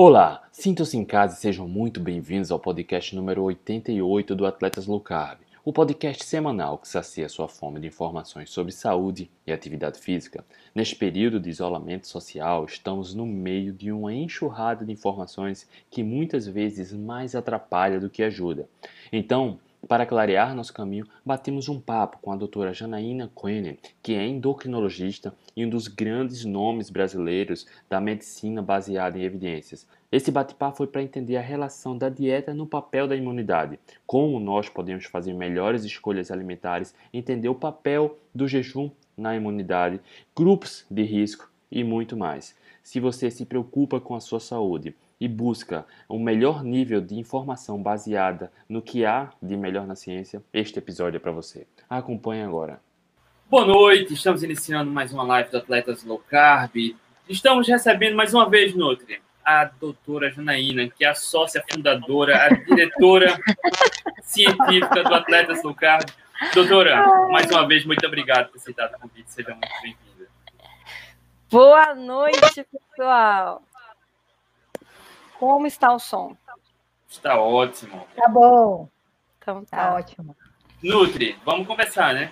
Olá, sintam-se em casa e sejam muito bem-vindos ao podcast número 88 do Atletas Low Carb, o podcast semanal que sacia sua fome de informações sobre saúde e atividade física. Neste período de isolamento social, estamos no meio de uma enxurrada de informações que muitas vezes mais atrapalha do que ajuda. Então, para clarear nosso caminho, batemos um papo com a doutora Janaína Quenen, que é endocrinologista e um dos grandes nomes brasileiros da medicina baseada em evidências. Esse bate-papo foi para entender a relação da dieta no papel da imunidade, como nós podemos fazer melhores escolhas alimentares, entender o papel do jejum na imunidade, grupos de risco e muito mais. Se você se preocupa com a sua saúde, e busca um melhor nível de informação baseada no que há de melhor na ciência, este episódio é para você. Acompanhe agora. Boa noite, estamos iniciando mais uma live do Atletas Low Carb. Estamos recebendo mais uma vez, Nutri, a doutora Janaína, que é a sócia fundadora, a diretora científica do Atletas Low Carb. Doutora, mais uma vez, muito obrigado por aceitar o convite, seja muito bem-vinda. Boa noite, pessoal. Como está o som? Está ótimo. Tá bom. Então tá, tá. ótimo. Nutri, vamos conversar, né?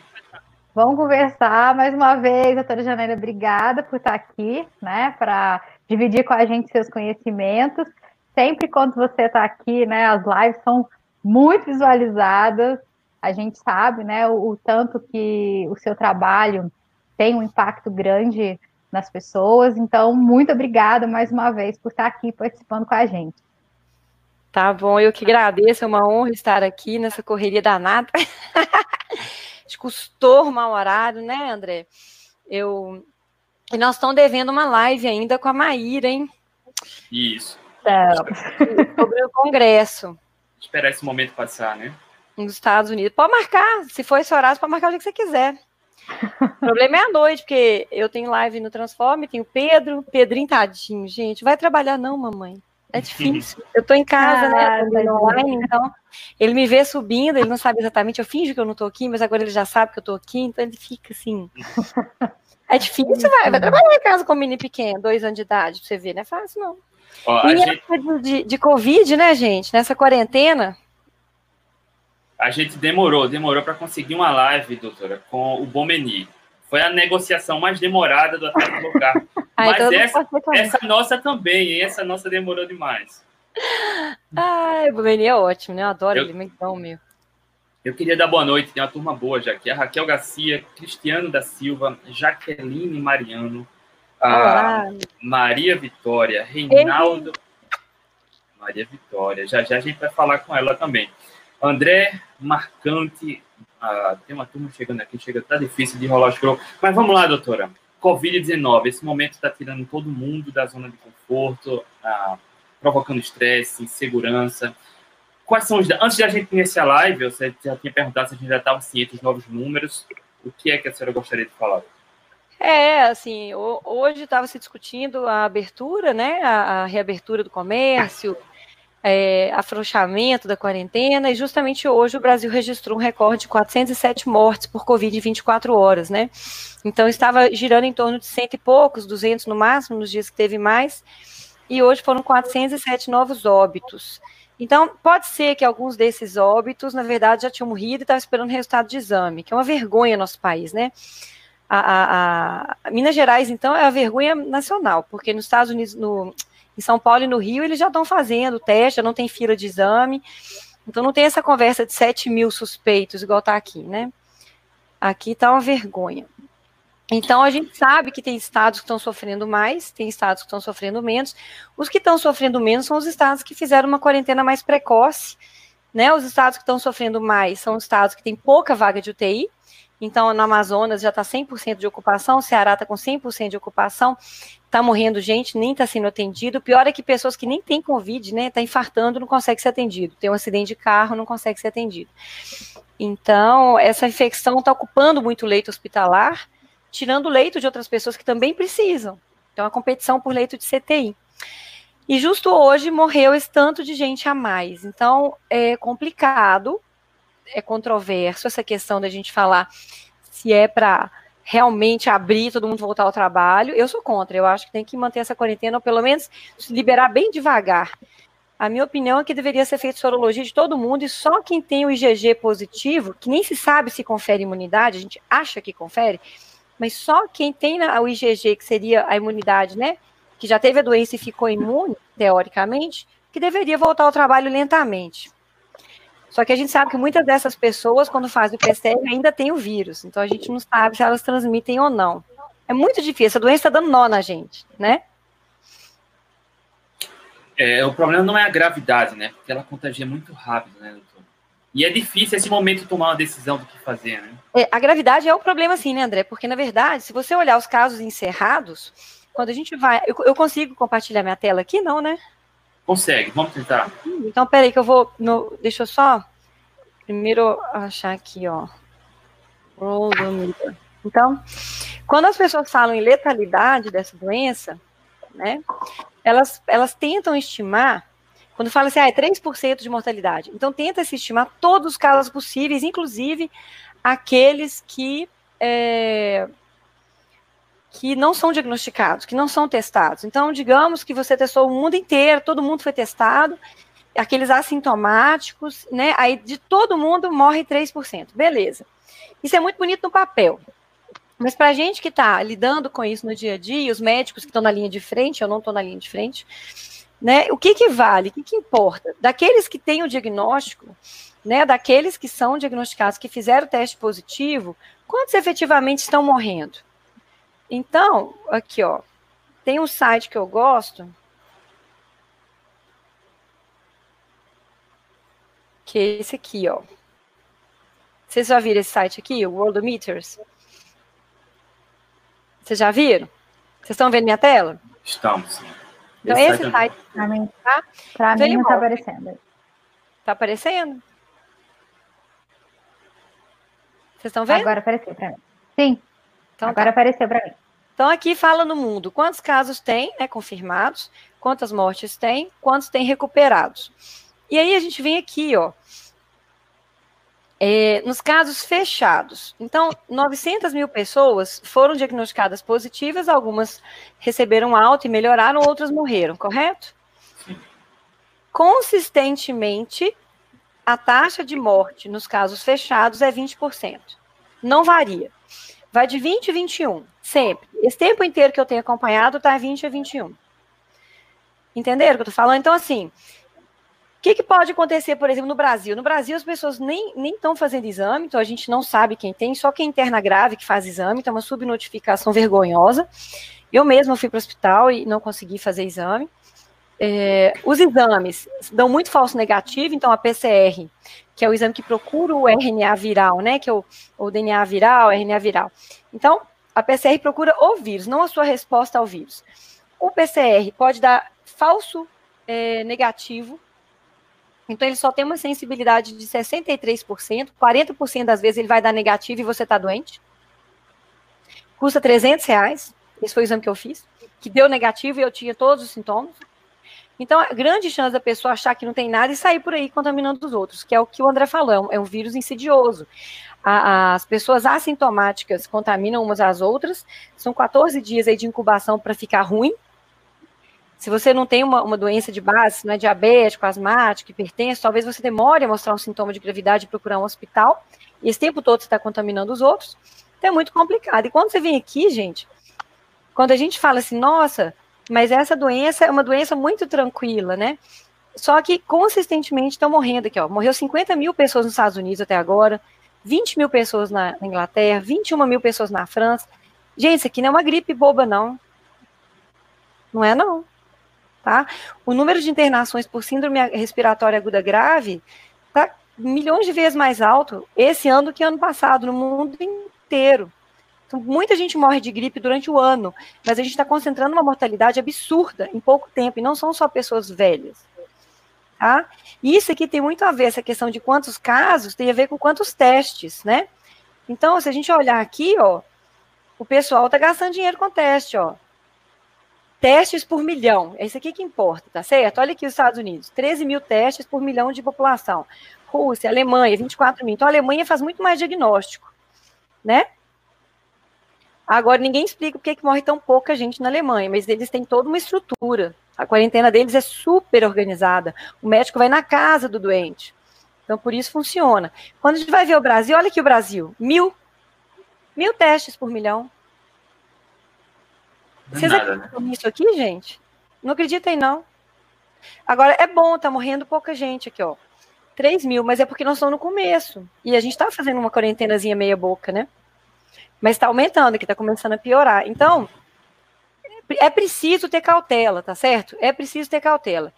Vamos conversar mais uma vez, doutora Janeira, obrigada por estar aqui, né, para dividir com a gente seus conhecimentos. Sempre quando você está aqui, né, as lives são muito visualizadas. A gente sabe, né, o, o tanto que o seu trabalho tem um impacto grande nas pessoas. Então, muito obrigada mais uma vez por estar aqui participando com a gente. Tá bom, eu que agradeço, é uma honra estar aqui nessa correria danada. Acho custou mal horário, né, André? Eu... E nós estamos devendo uma live ainda com a Maíra, hein? Isso. Sobre o Congresso. Esperar esse momento passar, né? Nos Estados Unidos. Pode marcar, se for esse horário, pode marcar o dia que você quiser. O problema é a noite, porque eu tenho live no Transforme, tenho o Pedro, Pedrinho tadinho, gente. Vai trabalhar não, mamãe. É difícil. Eu tô em casa, né? Ah, Online, então ele me vê subindo, ele não sabe exatamente, eu finjo que eu não tô aqui, mas agora ele já sabe que eu tô aqui, então ele fica assim. É difícil, vai, vai trabalhar em casa com um menino pequeno, dois anos de idade, pra você ver, não é fácil, não. Ó, e gente... de, de Covid, né, gente? Nessa quarentena, a gente demorou, demorou para conseguir uma live, doutora, com o Bomeni. Foi a negociação mais demorada do Atlético Local. Mas essa, essa nossa também, hein? Essa nossa demorou demais. Ai, o Bomeni é ótimo, né? Eu adoro Eu- ele, então, meu. Eu queria dar boa noite, tem uma turma boa já aqui. A Raquel Garcia, Cristiano da Silva, Jaqueline Mariano, a. Maria Vitória, Reinaldo. Maria Vitória, já já a gente vai falar com ela também. André Marcante, ah, tem uma turma chegando aqui, chega, tá difícil de rolar os scroll. Mas vamos lá, doutora. Covid-19, esse momento está tirando todo mundo da zona de conforto, ah, provocando estresse, insegurança. Quais são os. Antes de a gente iniciar a live, você já tinha perguntado se a gente já estava ciente dos novos números. O que é que a senhora gostaria de falar? É, assim, ho- hoje estava se discutindo a abertura, né, a, a reabertura do comércio, é, afrouxamento da quarentena, e justamente hoje o Brasil registrou um recorde de 407 mortes por Covid em 24 horas, né? Então estava girando em torno de cento e poucos, 200 no máximo, nos dias que teve mais, e hoje foram 407 novos óbitos. Então, pode ser que alguns desses óbitos, na verdade, já tinham morrido e estavam esperando resultado de exame, que é uma vergonha no nosso país, né? A, a- a- Minas Gerais, então, é a vergonha nacional, porque nos Estados Unidos, no, em São Paulo e no Rio, eles já estão fazendo teste, já não tem fila de exame, então não tem essa conversa de 7 mil suspeitos, igual está aqui, né? Aqui está uma vergonha. Então, a gente sabe que tem estados que estão sofrendo mais, tem estados que estão sofrendo menos. Os que estão sofrendo menos são os estados que fizeram uma quarentena mais precoce, né? Os estados que estão sofrendo mais são os estados que têm pouca vaga de UTI, então, no Amazonas já está 100% de ocupação, o Ceará está com 100% de ocupação, está morrendo gente, nem está sendo atendido. O pior é que pessoas que nem têm Covid, né, está infartando, não consegue ser atendido. Tem um acidente de carro, não consegue ser atendido. Então, essa infecção está ocupando muito leito hospitalar, tirando leito de outras pessoas que também precisam. Então, a competição por leito de CTI. E justo hoje morreu esse tanto de gente a mais. Então, é complicado, é controverso essa questão da gente falar se é para realmente abrir, todo mundo voltar ao trabalho. Eu sou contra. Eu acho que tem que manter essa quarentena, ou pelo menos liberar bem devagar. A minha opinião é que deveria ser feita sorologia de todo mundo e só quem tem o IgG positivo, que nem se sabe se confere imunidade, a gente acha que confere, mas só quem tem o IgG, que seria a imunidade, né, que já teve a doença e ficou imune, teoricamente, que deveria voltar ao trabalho lentamente. Só que a gente sabe que muitas dessas pessoas, quando fazem o PCR, ainda tem o vírus. Então a gente não sabe se elas transmitem ou não. É muito difícil, a doença está dando nó na gente, né? É, o problema não é a gravidade, né? Porque ela contagia muito rápido, né, doutor? E é difícil esse momento tomar uma decisão do que fazer, né? É, a gravidade é o problema, sim, né, André? Porque, na verdade, se você olhar os casos encerrados, quando a gente vai. Eu, eu consigo compartilhar minha tela aqui? Não, né? Consegue, vamos tentar. Então, peraí, que eu vou. No, deixa eu só. Primeiro achar aqui, ó. Então, quando as pessoas falam em letalidade dessa doença, né, elas, elas tentam estimar, quando fala assim, ah, é 3% de mortalidade. Então, tenta se estimar todos os casos possíveis, inclusive aqueles que é, que não são diagnosticados, que não são testados. Então, digamos que você testou o mundo inteiro, todo mundo foi testado, aqueles assintomáticos, né? Aí de todo mundo morre 3%. Beleza. Isso é muito bonito no papel. Mas para a gente que está lidando com isso no dia a dia, os médicos que estão na linha de frente, eu não estou na linha de frente, né? O que, que vale? O que, que importa? Daqueles que têm o diagnóstico, né? Daqueles que são diagnosticados, que fizeram o teste positivo, quantos efetivamente estão morrendo? Então, aqui, ó, tem um site que eu gosto, que é esse aqui, ó. Vocês já viram esse site aqui, o Worldometers? Vocês já viram? Vocês estão vendo minha tela? Estamos. Então, esse, esse site, para mim, tá? Pra mim não está aparecendo. Está aparecendo? Vocês estão vendo? Agora apareceu para mim. Sim. Então, Agora tá. apareceu para mim. Então, aqui fala no mundo quantos casos tem, né, confirmados, quantas mortes tem, quantos tem recuperados. E aí a gente vem aqui, ó, é, nos casos fechados. Então, 900 mil pessoas foram diagnosticadas positivas, algumas receberam alta e melhoraram, outras morreram, correto? Consistentemente, a taxa de morte nos casos fechados é 20%. Não varia. Vai de 20 a 21, sempre. Esse tempo inteiro que eu tenho acompanhado está 20 a 21. Entenderam o que eu estou falando? Então, assim, o que, que, pode acontecer, por exemplo, no Brasil? No Brasil, as pessoas nem estão fazendo exame, então a gente não sabe quem tem, só quem interna grave que faz exame, então é uma subnotificação vergonhosa. Eu mesma fui para o hospital e não consegui fazer exame. É, os exames dão muito falso negativo, então a PCR, que é o exame que procura o RNA viral, né? Que é o, o DNA viral, RNA viral. Então, a PCR procura o vírus, não a sua resposta ao vírus. O PCR pode dar falso é, negativo, então ele só tem uma sensibilidade de 63%, 40% das vezes ele vai dar negativo e você está doente. Custa 300 reais, esse foi o exame que eu fiz, que deu negativo e eu tinha todos os sintomas. Então, a grande chance da pessoa achar que não tem nada e sair por aí contaminando os outros, que é o que o André falou, é um, é vírus insidioso. A, as pessoas assintomáticas contaminam umas às outras, são 14 dias aí de incubação para ficar ruim. Se você não tem uma, uma doença de base, não é diabético, asmático, hipertenso, talvez você demore a mostrar um sintoma de gravidade e procurar um hospital, e esse tempo todo você está contaminando os outros. Então é muito complicado. E quando você vem aqui, gente, quando a gente fala assim, nossa, mas essa doença é uma doença muito tranquila, né? Só que consistentemente estão morrendo aqui, ó. Morreu 50 mil pessoas nos Estados Unidos até agora, 20 mil pessoas na Inglaterra, 21 mil pessoas na França. Gente, isso aqui não é uma gripe boba, não. Não é, não. Tá? O número de internações por síndrome respiratória aguda grave está milhões de vezes mais alto esse ano do que ano passado, no mundo inteiro. Muita gente morre de gripe durante o ano, mas a gente está concentrando uma mortalidade absurda em pouco tempo, e não são só pessoas velhas. Tá? Isso aqui tem muito a ver, essa questão de quantos casos tem a ver com quantos testes, né? Então, se a gente olhar aqui, ó, o pessoal está gastando dinheiro com teste, ó. Testes por milhão, é isso aqui que importa, tá certo? Olha aqui os Estados Unidos, 13 mil testes por milhão de população. Rússia, Alemanha, 24 mil. Então, a Alemanha faz muito mais diagnóstico, né? Agora, ninguém explica por que morre tão pouca gente na Alemanha, mas eles têm toda uma estrutura. A quarentena deles é super organizada. O médico vai na casa do doente. Então, por isso funciona. Quando a gente vai ver o Brasil, olha aqui o Brasil: mil. Mil testes por milhão. Não Vocês nada, acreditam né? nisso aqui, gente? Não acreditem, não. Agora, é bom, tá morrendo pouca gente aqui, ó. 3 mil, mas é porque nós estamos no começo. E a gente está fazendo uma quarentenazinha meia boca, né? Mas está aumentando, que está começando a piorar. Então, é preciso ter cautela, tá certo? É preciso ter cautela.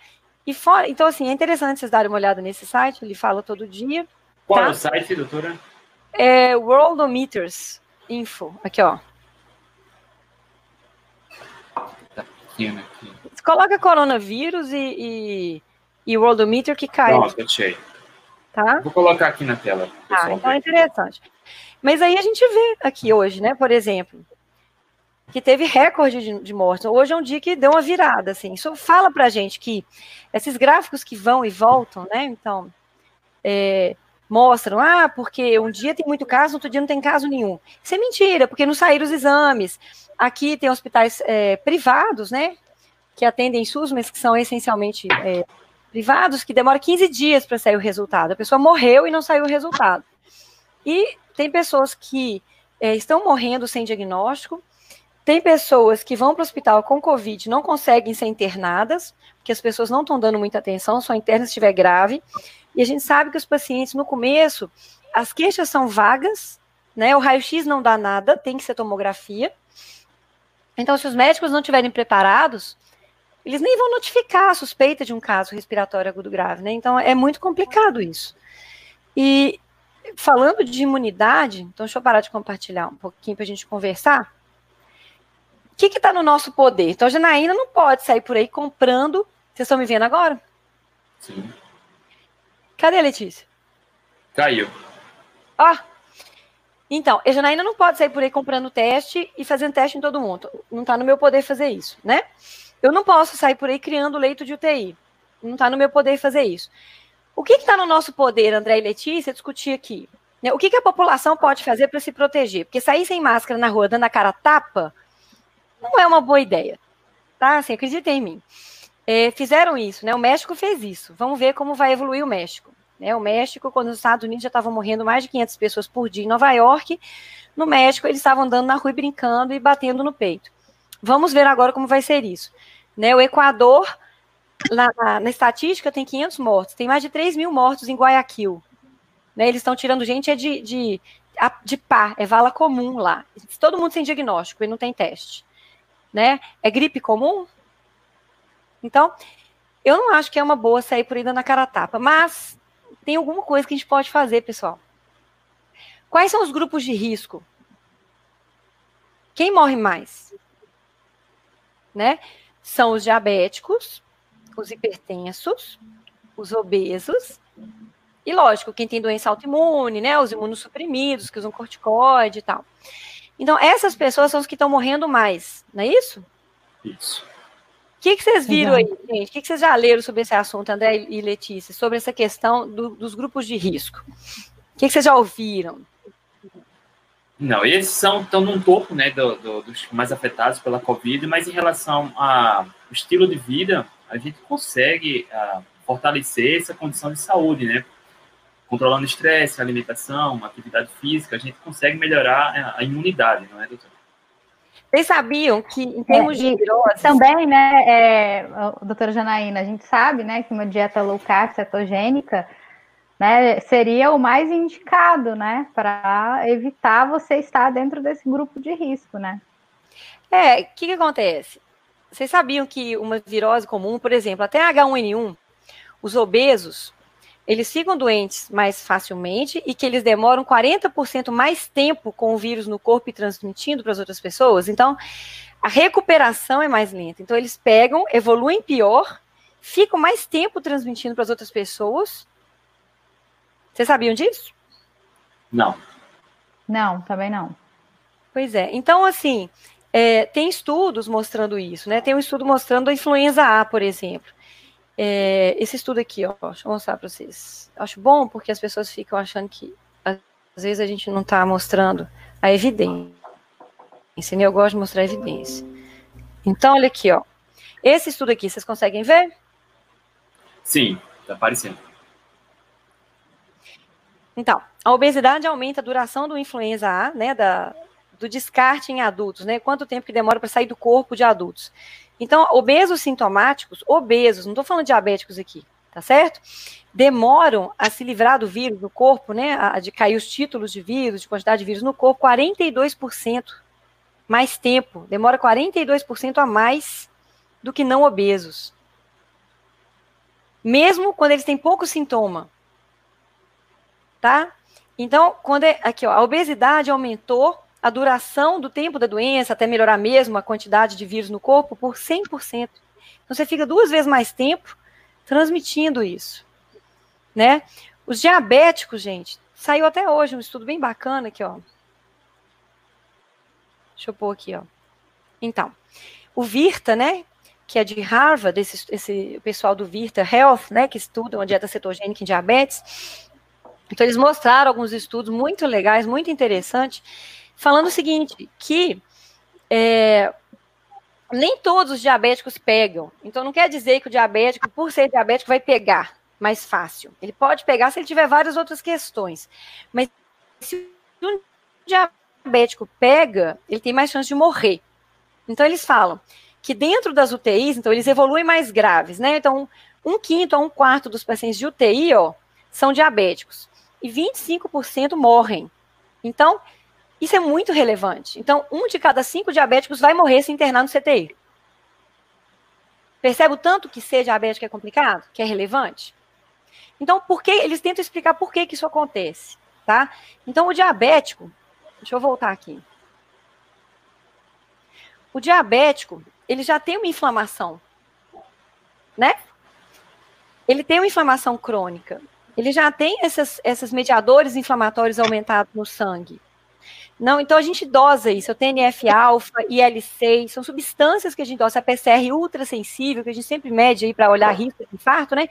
E fora, então, assim, é interessante vocês darem uma olhada nesse site, ele fala todo dia. Qual tá? é o site, doutora? É Worldometers Info. Aqui, ó. Tá pequeno aqui. Coloca coronavírus e, e, e Worldometer que cai. Pronto, achei. Tá? Vou colocar aqui na tela. Ah, então é interessante. Mas aí a gente vê aqui hoje, né, por exemplo, que teve recorde de, de mortes. Hoje é um dia que deu uma virada, assim. Isso fala pra gente que esses gráficos que vão e voltam, né, então, é, mostram, ah, porque um dia tem muito caso, outro dia não tem caso nenhum. Isso é mentira, porque não saíram os exames. Aqui tem hospitais é, privados, né, que atendem SUS, mas que são essencialmente é, privados, que demora 15 dias para sair o resultado. A pessoa morreu e não saiu o resultado. E tem pessoas que é, estão morrendo sem diagnóstico, tem pessoas que vão para o hospital com Covid não conseguem ser internadas, porque as pessoas não estão dando muita atenção, só interna se estiver grave. E a gente sabe que os pacientes, no começo, as queixas são vagas, né? O raio-x não dá nada, tem que ser tomografia. Então, se os médicos não estiverem preparados, eles nem vão notificar a suspeita de um caso respiratório agudo grave, né? Então, é muito complicado isso. E falando de imunidade, então deixa eu parar de compartilhar um pouquinho para a gente conversar. O que está no nosso poder? Então, a Janaína não pode sair por aí comprando. Vocês estão me vendo agora? Sim. Cadê a Letícia? Caiu. Ó. Então, a Janaína não pode sair por aí comprando teste e fazendo teste em todo mundo. Não está no meu poder fazer isso, né? Eu não posso sair por aí criando leito de UTI. Não está no meu poder fazer isso. O que está no nosso poder, André e Letícia, discutir aqui? Né? O que, que a população pode fazer para se proteger? Porque sair sem máscara na rua, dando a cara tapa, não é uma boa ideia. Tá? Assim, acredita em mim. É, fizeram isso, né? O México fez isso. Vamos ver como vai evoluir o México. Né? O México, quando os Estados Unidos já estavam morrendo mais de 500 pessoas por dia em Nova York, no México eles estavam andando na rua brincando e batendo no peito. Vamos ver agora como vai ser isso. Né? O Equador na, na, na, estatística tem 500 mortos, tem mais de 3 mil mortos em Guayaquil. Né, eles estão tirando gente é de, de, de pá, é vala comum lá. Todo mundo sem diagnóstico e não tem teste. Né? É gripe comum? Então, eu não acho que é uma boa sair por aí dando a cara a tapa, mas tem alguma coisa que a gente pode fazer, pessoal. Quais são os grupos de risco? Quem morre mais? Né? São os diabéticos, os hipertensos, os obesos, e lógico, quem tem doença autoimune, né, os imunossuprimidos, que usam corticoide e tal. Então, essas pessoas são os que estão morrendo mais, não é isso? Isso. O que, que vocês viram aí, gente? O que, que vocês já leram sobre esse assunto, André e Letícia, sobre essa questão do, dos grupos de risco? O que, que vocês já ouviram? Não, eles são, estão no topo né, do, do, dos mais afetados pela Covid, mas em relação ao estilo de vida, a gente consegue uh, fortalecer essa condição de saúde, né? Controlando estresse, alimentação, atividade física, a gente consegue melhorar a imunidade, não é, doutor? Vocês sabiam que, em termos é, de virose... Também, né, é, doutora Janaína, a gente sabe, né, que uma dieta low carb, cetogênica, né, seria o mais indicado, né, para evitar você estar dentro desse grupo de risco, né? É, o que, que acontece? Vocês sabiam que uma virose comum, por exemplo, até H1N1, os obesos, eles ficam doentes mais facilmente e que eles demoram 40% mais tempo com o vírus no corpo e transmitindo para as outras pessoas. Então, a recuperação é mais lenta. Então, eles pegam, evoluem pior, ficam mais tempo transmitindo para as outras pessoas. Vocês sabiam disso? Não. Não, também não. Pois é. Então, assim, é, tem estudos mostrando isso, né? Tem um estudo mostrando a influenza A, por exemplo. É, esse estudo aqui, ó, deixa eu mostrar para vocês. Acho bom porque as pessoas ficam achando que às vezes a gente não está mostrando a evidência. né? Eu gosto de mostrar evidência. Então, olha aqui, ó. Esse estudo aqui, vocês conseguem ver? Sim, está aparecendo. Então, a obesidade aumenta a duração do influenza A, né, da, do descarte em adultos, né? Quanto tempo que demora para sair do corpo de adultos. Então, obesos sintomáticos, obesos, não estou falando diabéticos aqui, tá certo? Demoram a se livrar do vírus no corpo, né? A, de cair os títulos de vírus, de quantidade de vírus no corpo, 42% mais tempo. Demora 42% a mais do que não obesos. Mesmo quando eles têm pouco sintoma tá? Então, quando é, aqui, ó, a obesidade aumentou a duração do tempo da doença, até melhorar mesmo a quantidade de vírus no corpo, por 100%. Então, você fica duas vezes mais tempo transmitindo isso, né? Os diabéticos, gente, saiu até hoje um estudo bem bacana aqui, ó. Deixa eu pôr aqui, ó. Então, o Virta, né, que é de Harvard, esse, esse pessoal do Virta Health, né, que estuda a dieta cetogênica em diabetes, então, eles mostraram alguns estudos muito legais, muito interessantes, falando o seguinte, que é, nem todos os diabéticos pegam. Então, não quer dizer que o diabético, por ser diabético, vai pegar mais fácil. Ele pode pegar se ele tiver várias outras questões. Mas se um diabético pega, ele tem mais chance de morrer. Então, eles falam que dentro das UTIs, então, eles evoluem mais graves, né? Então, um quinto a um quarto dos pacientes de UTI, ó, são diabéticos e 25% morrem. Então, isso é muito relevante. Então, um de cada cinco diabéticos vai morrer se internar no CTI. Percebe o tanto que ser diabético é complicado? Que é relevante? Então, por que eles tentam explicar por que, que isso acontece, tá? Então, o diabético, deixa eu voltar aqui. O diabético, ele já tem uma inflamação, né? Ele tem uma inflamação crônica ele já tem essas, esses mediadores inflamatórios aumentados no sangue. Não, então a gente dosa isso, o TNF-alfa, IL-6, são substâncias que a gente dosa, a PCR ultrassensível, que a gente sempre mede aí para olhar risco de infarto, né?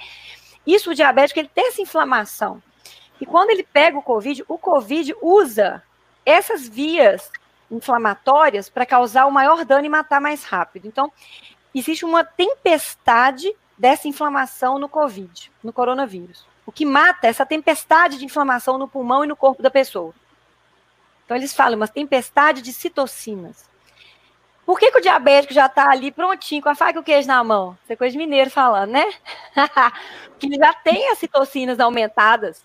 Isso, o diabético, ele tem essa inflamação. E quando ele pega o COVID, o COVID usa essas vias inflamatórias para causar o maior dano e matar mais rápido. Então, existe uma tempestade dessa inflamação no COVID, no coronavírus. O que mata é essa tempestade de inflamação no pulmão e no corpo da pessoa. Então, eles falam uma tempestade de citocinas. Por que, que o diabético já está ali prontinho, com a faca e o queijo na mão? Isso é coisa de mineiro falando, né? Porque ele já tem as citocinas aumentadas.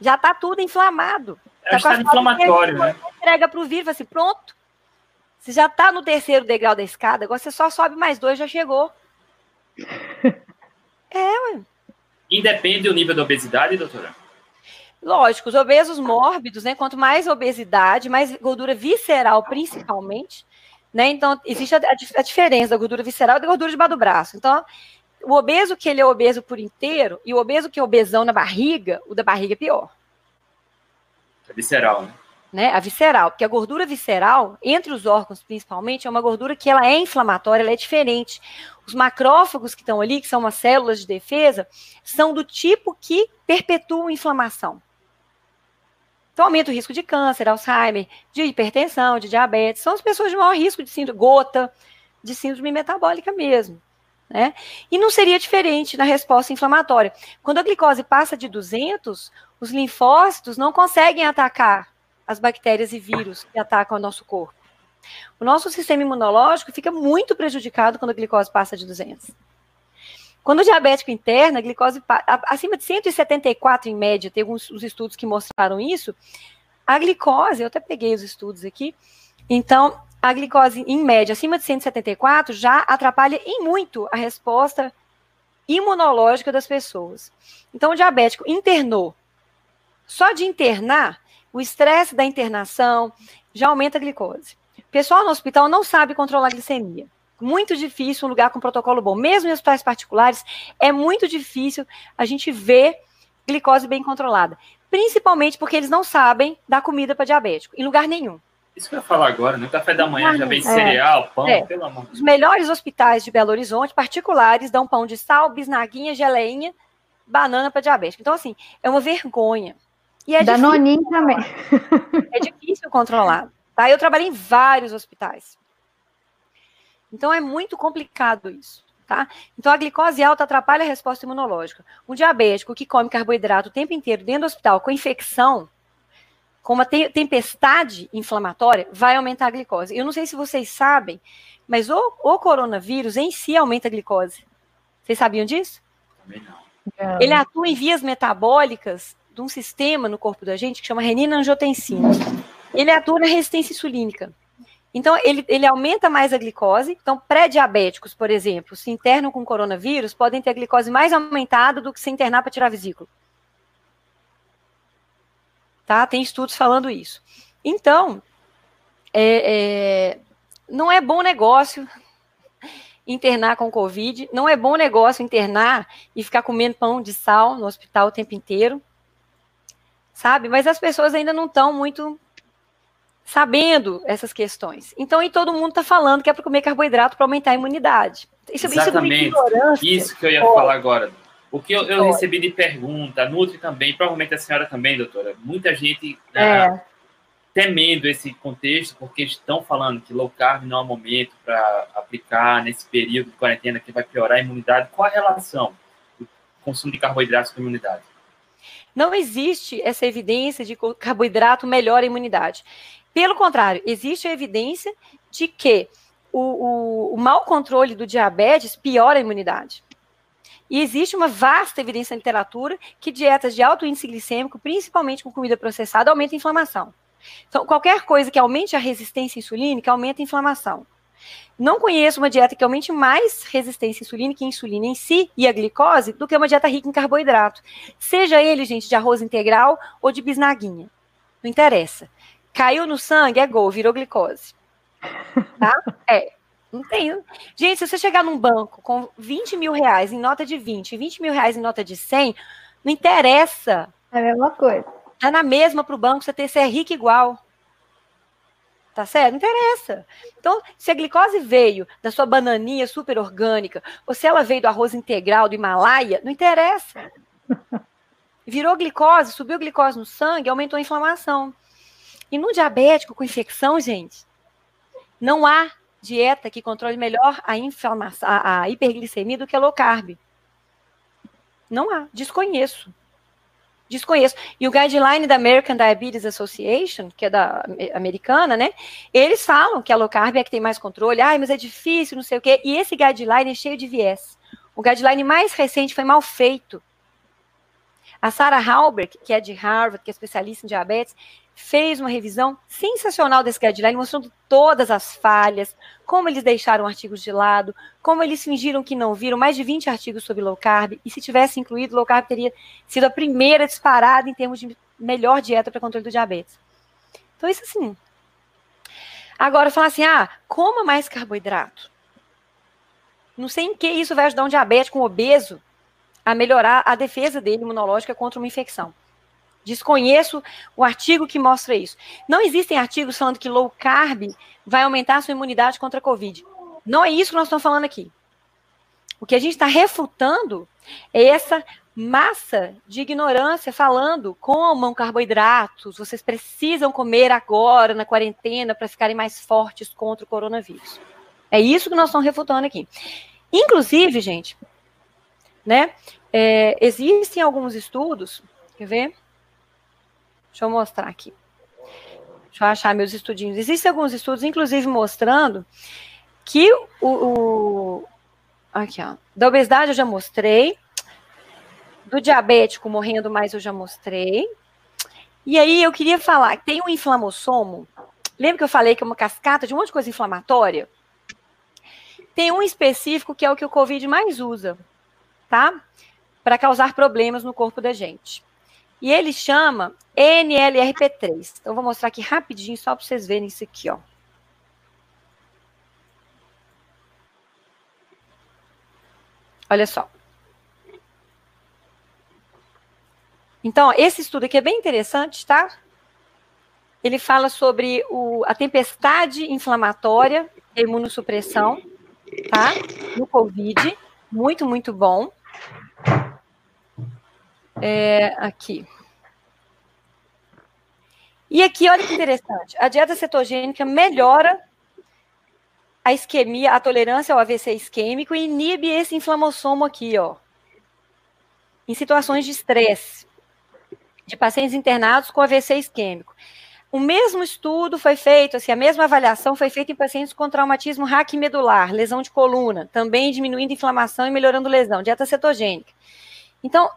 Já está tudo inflamado. É tá inflamatório, né? Entrega para o vírus, assim, pronto. Você já está no terceiro degrau da escada, agora você só sobe mais dois, já chegou. É, ué. Independe do nível da obesidade, doutora? Lógico, os obesos mórbidos, né? Quanto mais obesidade, mais gordura visceral, principalmente, né? Então, existe a, a, diferença da gordura visceral e da gordura debaixo do braço. Então, o obeso que ele é obeso por inteiro e o obeso que é obesão na barriga, o da barriga é pior. É visceral, né? né? A visceral, porque a gordura visceral, entre os órgãos principalmente, é uma gordura que ela é inflamatória, ela é diferente. Os macrófagos que estão ali, que são umas células de defesa, são do tipo que perpetuam inflamação. Então, aumenta o risco de câncer, Alzheimer, de hipertensão, de diabetes. São as pessoas de maior risco de síndrome, gota, de síndrome metabólica mesmo. Né? E não seria diferente na resposta inflamatória. Quando a glicose passa de 200, os linfócitos não conseguem atacar as bactérias e vírus que atacam o nosso corpo. O nosso sistema imunológico fica muito prejudicado quando a glicose passa de 200. Quando o diabético interna, a glicose acima de 174 em média, tem alguns os estudos que mostraram isso. A glicose, eu até peguei os estudos aqui. Então, a glicose em média acima de 174 já atrapalha em muito a resposta imunológica das pessoas. Então, o diabético internou. Só de internar, o estresse da internação já aumenta a glicose. O pessoal no hospital não sabe controlar a glicemia. Muito difícil um lugar com protocolo bom. Mesmo em hospitais particulares, é muito difícil a gente ver glicose bem controlada. Principalmente porque eles não sabem dar comida para diabético, em lugar nenhum. Isso que eu ia falar agora, no café da manhã já vem é, cereal, pão, é. pelo amor Os melhores hospitais de Belo Horizonte, particulares, dão pão de sal, bisnaguinha, geleinha, banana para diabético. Então, assim, é uma vergonha. E é Danoninho também. É difícil controlar. Tá? Eu trabalhei em vários hospitais. Então é muito complicado isso. Tá? Então, a glicose alta atrapalha a resposta imunológica. Um diabético que come carboidrato o tempo inteiro dentro do hospital com infecção, com uma te tempestade inflamatória, vai aumentar a glicose. Eu não sei se vocês sabem, mas o, o coronavírus em si aumenta a glicose. Vocês sabiam disso? Também não. É. Ele atua em vias metabólicas de um sistema no corpo da gente que chama renina-angiotensina. Ele atua na resistência insulínica. Então, ele, ele aumenta mais a glicose. Então, pré-diabéticos, por exemplo, se internam com coronavírus, podem ter a glicose mais aumentada do que se internar para tirar vesícula. Tá? Tem estudos falando isso. Então, é, é, não é bom negócio internar com Covid, não é bom negócio internar e ficar comendo pão de sal no hospital o tempo inteiro, sabe? Mas as pessoas ainda não estão muito sabendo essas questões. Então, e todo mundo está falando que é para comer carboidrato para aumentar a imunidade. Isso, Exatamente. Isso, isso, que eu ia falar agora. O que eu, eu recebi de pergunta, Nutri também, provavelmente a senhora também, doutora. Muita gente é. ah, temendo esse contexto, porque estão falando que low carb não é o momento para aplicar nesse período de quarentena que vai piorar a imunidade. Qual a relação do consumo de carboidratos com a imunidade? Não existe essa evidência de que o carboidrato melhora a imunidade. Pelo contrário, existe a evidência de que o, o, o mau controle do diabetes piora a imunidade. E existe uma vasta evidência na literatura que dietas de alto índice glicêmico, principalmente com comida processada, aumentam a inflamação. Então, qualquer coisa que aumente a resistência insulínica aumenta a inflamação. Não conheço uma dieta que aumente mais resistência insulínica e insulina em si e a glicose do que uma dieta rica em carboidrato. Seja ele, gente, de arroz integral ou de bisnaguinha. Não interessa. Caiu no sangue, é gol, virou glicose. Tá? É. Não tem. Gente, se você chegar num banco com 20 mil reais em nota de 20 e 20 mil reais em nota de 100, não interessa. É a mesma coisa. Tá na mesma para o banco você ter ser rico igual. Tá certo? Não interessa. Então, se a glicose veio da sua bananinha super orgânica, ou se ela veio do arroz integral do Himalaia, não interessa. Virou glicose, subiu glicose no sangue, aumentou a inflamação. E no diabético com infecção, gente, não há dieta que controle melhor a inflamação, a, a hiperglicemia do que a low carb. Não há, desconheço. Desconheço. E o guideline da American Diabetes Association, que é da americana, né? Eles falam que a low carb é que tem mais controle. Ai, mas é difícil, não sei o quê. E esse guideline é cheio de viés. O guideline mais recente foi mal feito. A Sarah Halberg, que é de Harvard, que é especialista em diabetes, fez uma revisão sensacional desse guideline, mostrando todas as falhas, como eles deixaram artigos de lado, como eles fingiram que não viram, mais de 20 artigos sobre low carb, e se tivesse incluído, low carb teria sido a primeira disparada em termos de melhor dieta para controle do diabetes. Então, isso assim. Agora, falar assim, ah, coma mais carboidrato. Não sei em que isso vai ajudar um diabético, um obeso, a melhorar a defesa dele imunológica contra uma infecção. Desconheço o artigo que mostra isso. Não existem artigos falando que low carb vai aumentar a sua imunidade contra a Covid. Não é isso que nós estamos falando aqui. O que a gente está refutando é essa massa de ignorância falando comam carboidratos, vocês precisam comer agora na quarentena para ficarem mais fortes contra o coronavírus. É isso que nós estamos refutando aqui. Inclusive, gente, né, é, existem alguns estudos, quer ver? Deixa eu mostrar aqui. Deixa eu achar meus estudinhos. Existem alguns estudos, inclusive, mostrando que o, o aqui, ó, da obesidade eu já mostrei, do diabético morrendo mais eu já mostrei. E aí eu queria falar, tem um inflamossomo. Lembra que eu falei que é uma cascata de um monte de coisa inflamatória? Tem um específico que é o que o COVID mais usa, tá? Para causar problemas no corpo da gente. E ele chama NLRP3. Então, vou mostrar aqui rapidinho, só para vocês verem isso aqui, ó. Olha só. Então, esse estudo aqui é bem interessante, tá? Ele fala sobre o, a tempestade inflamatória e imunossupressão, tá? No COVID. Muito, muito bom. É, aqui. E aqui, olha que interessante, a dieta cetogênica melhora a isquemia, a tolerância ao AVC isquêmico e inibe esse inflamossomo aqui, ó. Em situações de estresse, de pacientes internados com AVC isquêmico. O mesmo estudo foi feito, assim, a mesma avaliação foi feita em pacientes com traumatismo raquimedular, lesão de coluna, também diminuindo inflamação e melhorando lesão, dieta cetogênica. Então,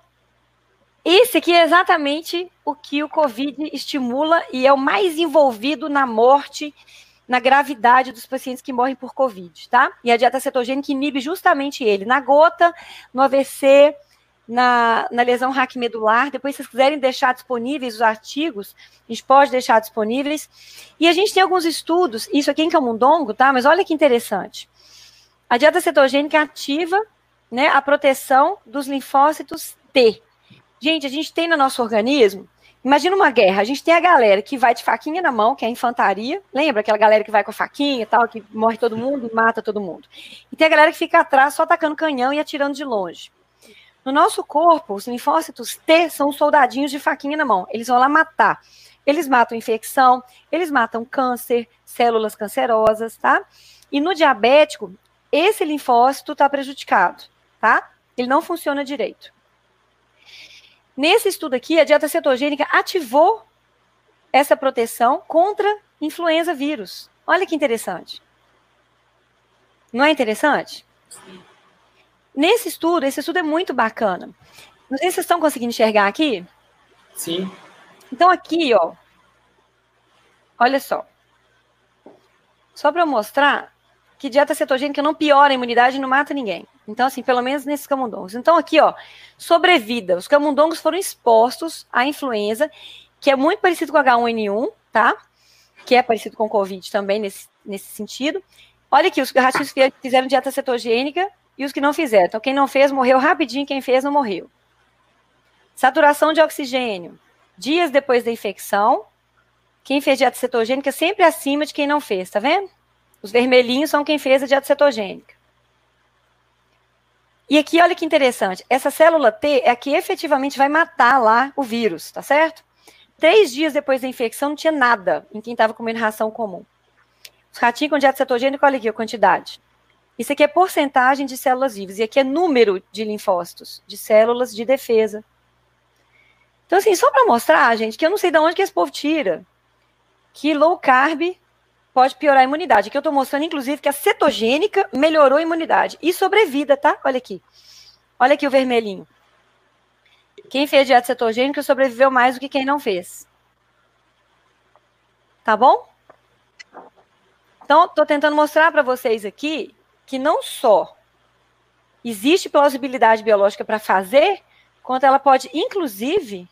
esse aqui é exatamente o que o COVID estimula e é o mais envolvido na morte, na gravidade dos pacientes que morrem por COVID, tá? E a dieta cetogênica inibe justamente ele, na gota, no AVC, na, na lesão raquimedular. Depois, se vocês quiserem deixar disponíveis os artigos, a gente pode deixar disponíveis. E a gente tem alguns estudos, isso aqui em Camundongo, tá? Mas olha que interessante. A dieta cetogênica ativa né, a proteção dos linfócitos T. Gente, a gente tem no nosso organismo, imagina uma guerra, a gente tem a galera que vai de faquinha na mão, que é a infantaria, lembra aquela galera que vai com a faquinha e tal, que morre todo mundo, mata todo mundo. E tem a galera que fica atrás só atacando canhão e atirando de longe. No nosso corpo, os linfócitos T são soldadinhos de faquinha na mão. Eles vão lá matar. Eles matam infecção, eles matam câncer, células cancerosas, tá? E no diabético, esse linfócito está prejudicado, tá? Ele não funciona direito. Nesse estudo aqui, a dieta cetogênica ativou essa proteção contra influenza vírus. Olha que interessante. Não é interessante? Sim. Nesse estudo, esse estudo é muito bacana. Não sei se vocês estão conseguindo enxergar aqui. Sim. Então, aqui, ó. Olha só. Só para mostrar que dieta cetogênica não piora a imunidade e não mata ninguém. Então, assim, pelo menos nesses camundongos. Então, aqui, ó, sobrevida. Os camundongos foram expostos à influenza, que é muito parecido com H1N1, tá? Que é parecido com Covid também, nesse, nesse sentido. Olha aqui, os ratinhos fizeram dieta cetogênica e os que não fizeram. Então, quem não fez morreu rapidinho, quem fez não morreu. Saturação de oxigênio. Dias depois da infecção, quem fez dieta cetogênica sempre acima de quem não fez, tá vendo? Os vermelhinhos são quem fez a dieta cetogênica. E aqui, olha que interessante, essa célula T é a que efetivamente vai matar lá o vírus, tá certo? Três dias depois da infecção não tinha nada em quem estava comendo ração comum. Os ratinhos com dieta cetogênica, olha aqui a quantidade. Isso aqui é porcentagem de células vivas, e aqui é número de linfócitos, de células de defesa. Então, assim, só para mostrar, gente, que eu não sei de onde que esse povo tira que low carb pode piorar a imunidade. Aqui eu estou mostrando, inclusive, que a cetogênica melhorou a imunidade. E sobrevida, tá? Olha aqui. Olha aqui o vermelhinho. Quem fez dieta cetogênica sobreviveu mais do que quem não fez. Tá bom? Então, estou tentando mostrar para vocês aqui que não só existe plausibilidade biológica para fazer, quanto ela pode, inclusive,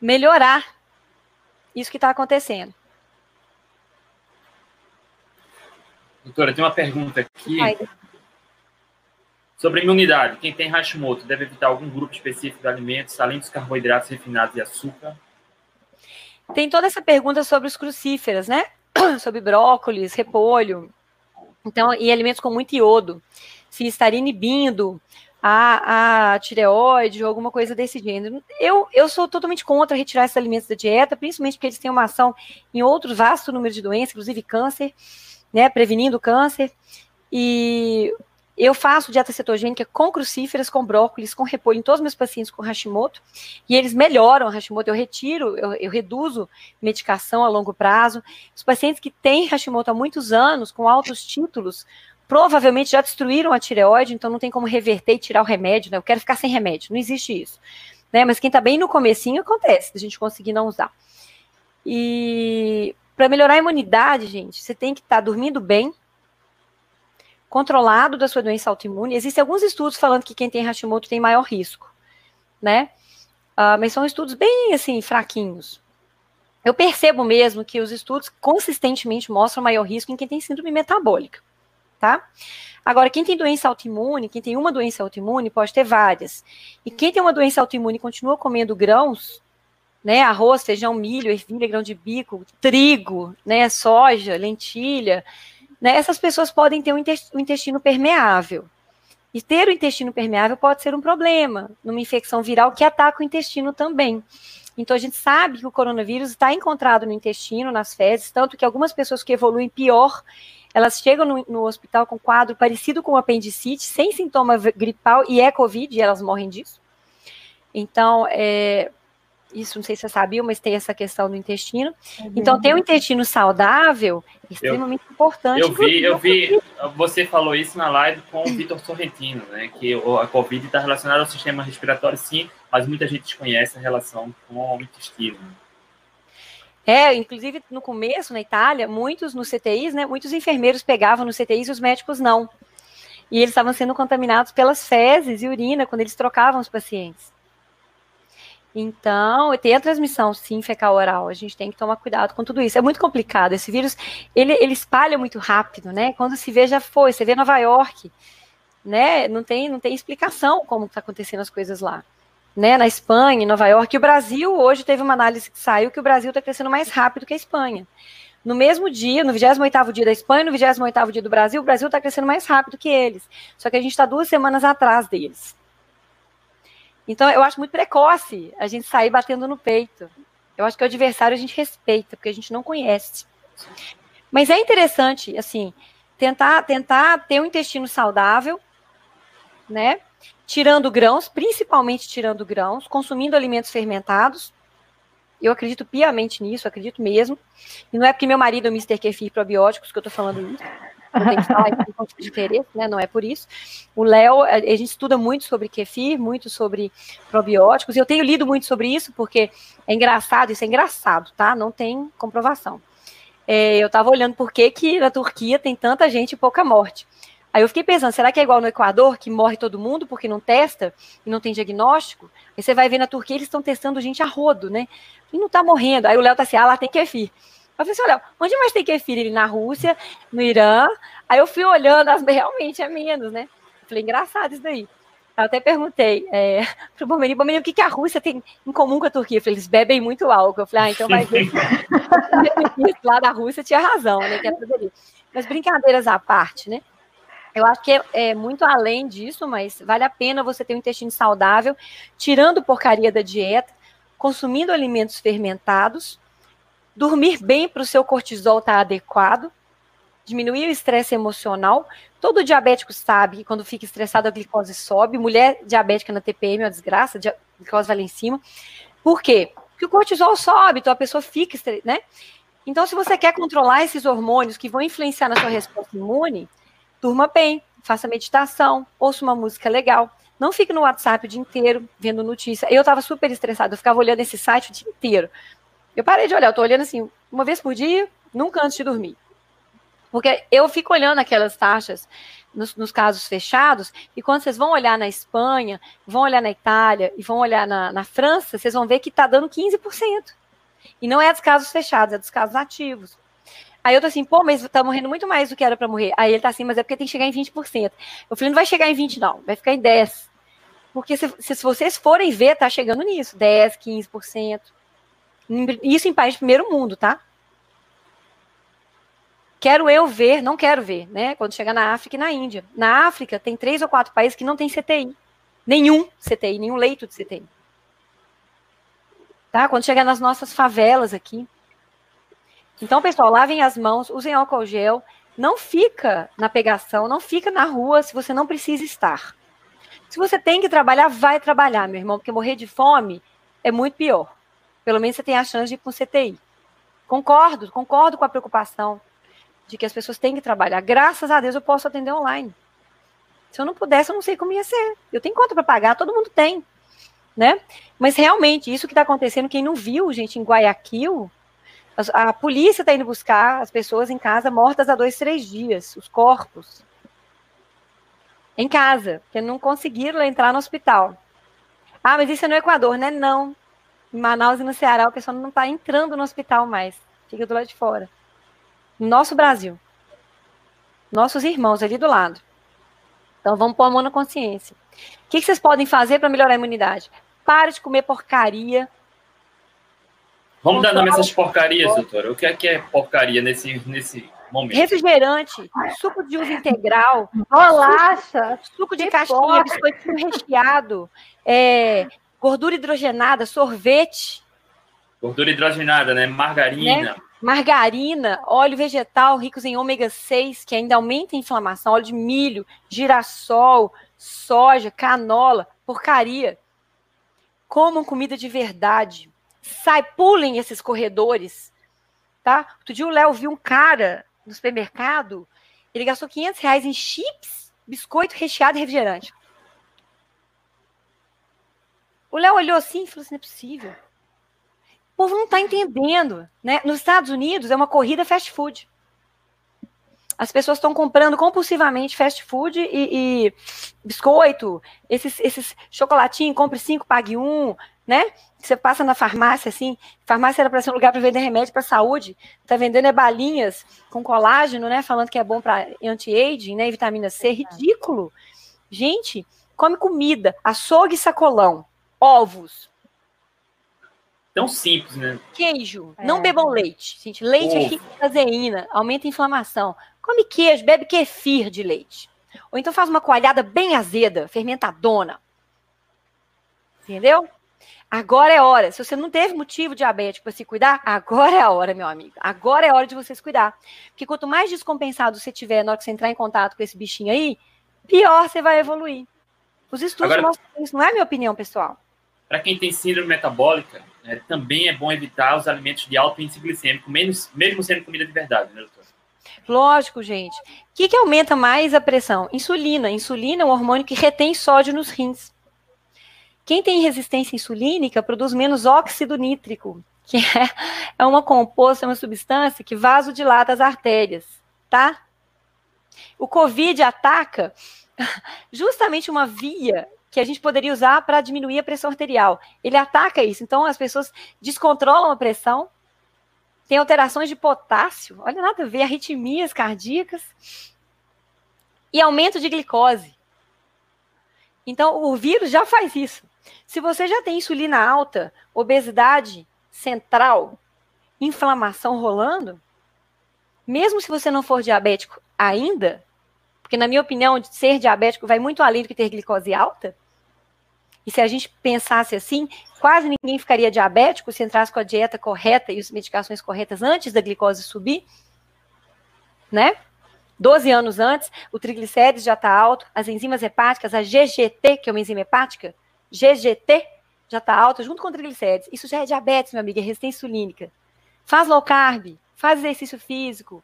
melhorar isso que está acontecendo. Doutora, tem uma pergunta aqui Ai. sobre imunidade. Quem tem Hashimoto deve evitar algum grupo específico de alimentos, além dos carboidratos refinados e açúcar? Tem toda essa pergunta sobre os crucíferas, né? sobre brócolis, repolho. Então, e alimentos com muito iodo, se estaria inibindo a, a tireoide ou alguma coisa desse gênero. Eu, eu sou totalmente contra retirar esses alimentos da dieta, principalmente porque eles têm uma ação em outro vasto número de doenças, inclusive câncer, né, prevenindo câncer. E eu faço dieta cetogênica com crucíferas, com brócolis, com repolho em todos os meus pacientes com Hashimoto, e eles melhoram a Hashimoto. Eu retiro, eu, eu, reduzo medicação a longo prazo. Os pacientes que têm Hashimoto há muitos anos, com altos títulos, provavelmente já destruíram a tireoide, então não tem como reverter e tirar o remédio, né? Eu quero ficar sem remédio, não existe isso. Né? Mas quem está bem no comecinho acontece, a gente conseguir não usar. E para melhorar a imunidade, gente, você tem que estar tá dormindo bem, controlado da sua doença autoimune. Existem alguns estudos falando que quem tem Hashimoto tem maior risco, né? Uh, mas são estudos bem, assim, fraquinhos. Eu percebo mesmo que os estudos consistentemente mostram maior risco em quem tem síndrome metabólica, tá? Agora, quem tem doença autoimune, quem tem uma doença autoimune, pode ter várias. E quem tem uma doença autoimune e continua comendo grãos, né, arroz, feijão, milho, ervilha, grão de bico, trigo, né, soja, lentilha, né, essas pessoas podem ter um intestino permeável. E ter o intestino permeável pode ser um problema numa infecção viral que ataca o intestino também. Então a gente sabe que o coronavírus está encontrado no intestino, nas fezes, tanto que algumas pessoas que evoluem pior, elas chegam no, no hospital com quadro parecido com apendicite, sem sintoma gripal e é Covid, e elas morrem disso. Então, é, isso não sei se você sabia, mas tem essa questão do intestino. Uhum. Então, ter um intestino saudável é extremamente eu, importante. Eu vi, eu vi, você falou isso na live com o Vitor Sorrentino, né? Que a Covid está relacionada ao sistema respiratório, sim, mas muita gente desconhece a relação com o intestino. É, inclusive no começo, na Itália, muitos nos CTIs, né? Muitos enfermeiros pegavam nos CTIs e os médicos não. E eles estavam sendo contaminados pelas fezes e urina quando eles trocavam os pacientes. Então, tem a transmissão, sim, fecal oral. A gente tem que tomar cuidado com tudo isso. É muito complicado. Esse vírus, ele, ele espalha muito rápido, né? Quando se vê, já foi. Você vê Nova York, né? Não tem, não tem explicação como está acontecendo as coisas lá. Né, na Espanha, em Nova York, e o Brasil, hoje teve uma análise que saiu que o Brasil está crescendo mais rápido que a Espanha. No mesmo dia, no 28º dia da Espanha, no 28º dia do Brasil, o Brasil está crescendo mais rápido que eles. Só que a gente está duas semanas atrás deles. Então, eu acho muito precoce a gente sair batendo no peito. Eu acho que o adversário a gente respeita, porque a gente não conhece. Mas é interessante, assim, tentar, tentar ter um intestino saudável, né? Tirando grãos, principalmente tirando grãos, consumindo alimentos fermentados. Eu acredito piamente nisso, acredito mesmo. E não é porque meu marido é o Mr. Kefir Probióticos que eu tô falando isso não tem que falar que tem de interesse, né? Não é por isso. O Léo, a gente estuda muito sobre kefir, muito sobre probióticos, e eu tenho lido muito sobre isso, porque é engraçado, isso é engraçado, tá? Não tem comprovação. É, eu estava olhando por que, que na Turquia tem tanta gente e pouca morte. Aí eu fiquei pensando, será que é igual no Equador, que morre todo mundo porque não testa e não tem diagnóstico? Aí você vai ver na Turquia, eles estão testando gente a rodo, né? E não está morrendo. Aí o Léo tá assim, ah, lá tem kefir. Eu falei assim, olha, onde mais tem kefir? Ele na Rússia, no Irã. Aí eu fui olhando, as, realmente é menos, né? Eu falei, engraçado isso daí. Eu até perguntei é, pro Bomeni, Bomeni, o que, que a Rússia tem em comum com a Turquia? Eu falei, eles bebem muito álcool. Eu falei, ah, então vai ver. lá da Rússia tinha razão, né? Que é Mas brincadeiras à parte, né? Eu acho que é, é, muito além disso, mas vale a pena você ter um intestino saudável, tirando porcaria da dieta, consumindo alimentos fermentados, dormir bem para o seu cortisol estar tá adequado, diminuir o estresse emocional. Todo diabético sabe que quando fica estressado a glicose sobe. Mulher diabética na TPM é uma desgraça, a glicose vai lá em cima. Por quê? Porque o cortisol sobe, então a pessoa fica, né? Então, se você quer controlar esses hormônios que vão influenciar na sua resposta imune, durma bem, faça meditação, ouça uma música legal. Não fique no WhatsApp o dia inteiro vendo notícia. Eu estava super estressada, eu ficava olhando esse site o dia inteiro. Eu parei de olhar, eu tô olhando assim, uma vez por dia, nunca antes de dormir. Porque eu fico olhando aquelas taxas nos, nos, casos fechados, e quando vocês vão olhar na Espanha, vão olhar na Itália e vão olhar na, na França, vocês vão ver que está dando 15%. E não é dos casos fechados, é dos casos ativos. Aí eu tô assim, pô, mas tá morrendo muito mais do que era para morrer. Aí ele tá assim, mas é porque tem que chegar em 20%. Eu falei, não vai chegar em 20, não, vai ficar em 10. Porque se, se vocês forem ver, tá chegando nisso, 10, 15%. Isso em país de primeiro mundo, tá? Quero eu ver, não quero ver, né? Quando chegar na África e na Índia. Na África, tem três ou quatro países que não tem CTI. Nenhum CTI, nenhum leito de CTI. Tá? Quando chegar nas nossas favelas aqui. Então, pessoal, lavem as mãos, usem álcool gel. Não fica na pegação, não fica na rua se você não precisa estar. Se você tem que trabalhar, vai trabalhar, meu irmão, porque morrer de fome é muito pior. Pelo menos você tem a chance de ir com CTI. Concordo, concordo com a preocupação de que as pessoas têm que trabalhar. Graças a Deus eu posso atender online. Se eu não pudesse, eu não sei como ia ser. Eu tenho conta para pagar, todo mundo tem. Né? Mas realmente, isso que está acontecendo, quem não viu, gente, em Guayaquil, a, a polícia está indo buscar as pessoas em casa mortas há dois, três dias, os corpos. Em casa, porque não conseguiram entrar no hospital. Ah, mas isso é no Equador, né? Não. Em Manaus e no Ceará, o pessoal não está entrando no hospital mais. Fica do lado de fora. No nosso Brasil. Nossos irmãos ali do lado. Então vamos pôr a mão na consciência. O que, que vocês podem fazer para melhorar a imunidade? Pare de comer porcaria. Vamos dar nome a essas porcarias, doutora. O que é que é porcaria nesse, nesse momento? Refrigerante, suco de uva integral, bolacha, suco, suco de caixinha, biscoitinho recheado, é, gordura hidrogenada, sorvete. Gordura hidrogenada, né? Margarina. Né? Margarina, óleo vegetal ricos em ômega 6, que ainda aumenta a inflamação, óleo de milho, girassol, soja, canola, porcaria. Comam comida de verdade. Sai, pulem esses corredores. Tá? Outro dia o Léo viu um cara no supermercado, ele gastou 500 reais em chips, biscoito recheado e refrigerante. O Léo olhou assim e falou assim: não é possível. O povo não está entendendo. Né? Nos Estados Unidos é uma corrida fast food. As pessoas estão comprando compulsivamente fast food e, e biscoito, esses, esses chocolatinhos, compre cinco, pague um, né? Você passa na farmácia, assim, farmácia era para ser um lugar para vender remédio para saúde, tá vendendo é balinhas com colágeno, né? Falando que é bom para anti-aging, né? E vitamina C, ridículo. Gente, come comida, açougue e sacolão, ovos, tão simples, né? Queijo. É. Não bebam leite. Gente, leite é rico em caseína, aumenta a inflamação. Come queijo, bebe kefir de leite. Ou então faz uma coalhada bem azeda, fermentadona. Entendeu? Agora é hora. Se você não teve motivo diabético para se cuidar, agora é a hora, meu amigo. Agora é a hora de você se cuidar. Porque quanto mais descompensado você tiver na hora que você entrar em contato com esse bichinho aí, pior você vai evoluir. Os estudos agora, mostram isso, não é minha opinião, pessoal. Para quem tem síndrome metabólica, é, também é bom evitar os alimentos de alto índice glicêmico, menos, mesmo sendo comida de verdade, né, doutor? Lógico, gente. O que, que aumenta mais a pressão? Insulina. Insulina é um hormônio que retém sódio nos rins. Quem tem resistência insulínica produz menos óxido nítrico, que é, é uma composta, é uma substância que vasodilata as artérias, tá? O Covid ataca justamente uma via que a gente poderia usar para diminuir a pressão arterial. Ele ataca isso. Então, as pessoas descontrolam a pressão, tem alterações de potássio, olha nada a ver, arritmias cardíacas e aumento de glicose. Então, o vírus já faz isso. Se você já tem insulina alta, obesidade central, inflamação rolando, mesmo se você não for diabético ainda, porque na minha opinião, ser diabético vai muito além do que ter glicose alta, e se a gente pensasse assim, quase ninguém ficaria diabético se entrasse com a dieta correta e as medicações corretas antes da glicose subir, né? 12 anos antes, o triglicérides já está alto, as enzimas hepáticas, a GGT, que é uma enzima hepática, GGT já está alta junto com o triglicérides. Isso já é diabetes, meu amigo, é resistência insulínica. Faz low carb, faz exercício físico,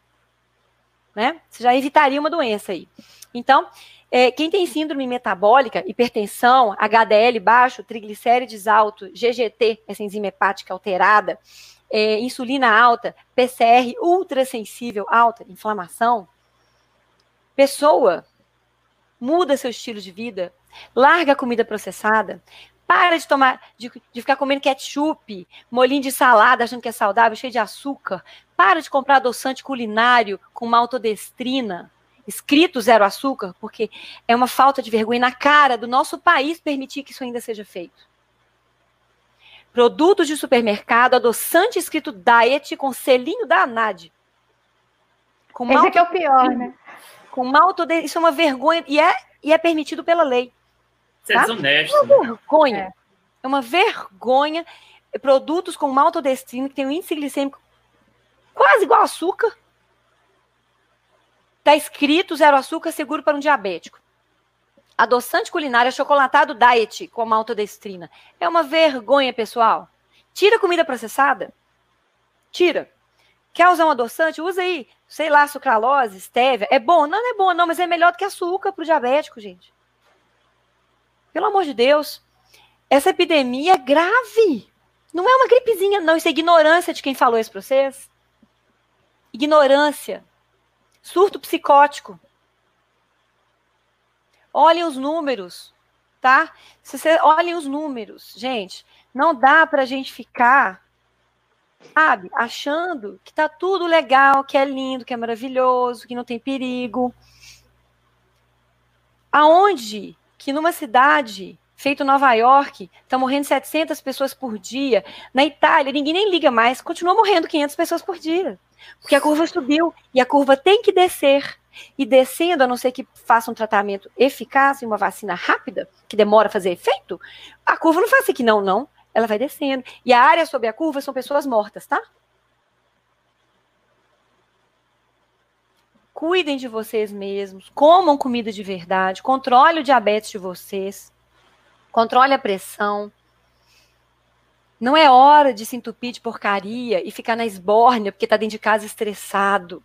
né? Você já evitaria uma doença aí. Então, é, quem tem síndrome metabólica, hipertensão, HDL baixo, triglicérides alto, GGT, essa enzima hepática alterada, é, insulina alta, PCR ultrassensível alta, inflamação, pessoa muda seu estilo de vida, larga a comida processada, para de tomar, de, de, ficar comendo ketchup, molinho de salada, achando que é saudável, cheio de açúcar. Para de comprar adoçante culinário com maltodestrina escrito zero açúcar, porque é uma falta de vergonha na cara do nosso país permitir que isso ainda seja feito. Produtos de supermercado, adoçante escrito diet com selinho da ANAD. Com Esse que é o pior, né? Com malto, isso é uma vergonha e é, e é permitido pela lei. Isso é tá? é desonesto. É uma vergonha. É. é uma vergonha. Produtos com maltodextrina que tem um índice glicêmico quase igual açúcar Está escrito zero açúcar seguro para um diabético. Adoçante culinário achocolatado diet com maltodestrina. É uma vergonha, pessoal. Tira comida processada. Tira. Quer usar um adoçante? Usa aí, sei lá, sucralose, stevia. É bom? Não, não é bom, não, mas é melhor do que açúcar para o diabético, gente. Pelo amor de Deus. Essa epidemia é grave. Não é uma gripezinha, não. Isso é ignorância de quem falou isso para vocês. Ignorância. Surto psicótico. Olhem os números, tá? Se olhem os números, gente, não dá para a gente ficar, sabe, achando que tá tudo legal, que é lindo, que é maravilhoso, que não tem perigo. Aonde que numa cidade feito Nova York, tá morrendo 700 pessoas por dia. Na Itália, ninguém nem liga mais, continua morrendo 500 pessoas por dia. Porque a curva subiu e a curva tem que descer. E descendo, a não ser que faça um tratamento eficaz e uma vacina rápida, que demora a fazer efeito, a curva não faz assim que não, não. ela vai descendo. E a área sob a curva são pessoas mortas, tá? Cuidem de vocês mesmos, comam comida de verdade, controle o diabetes de vocês, controle a pressão. Não é hora de se entupir de porcaria e ficar na esbórnia porque está dentro de casa estressado.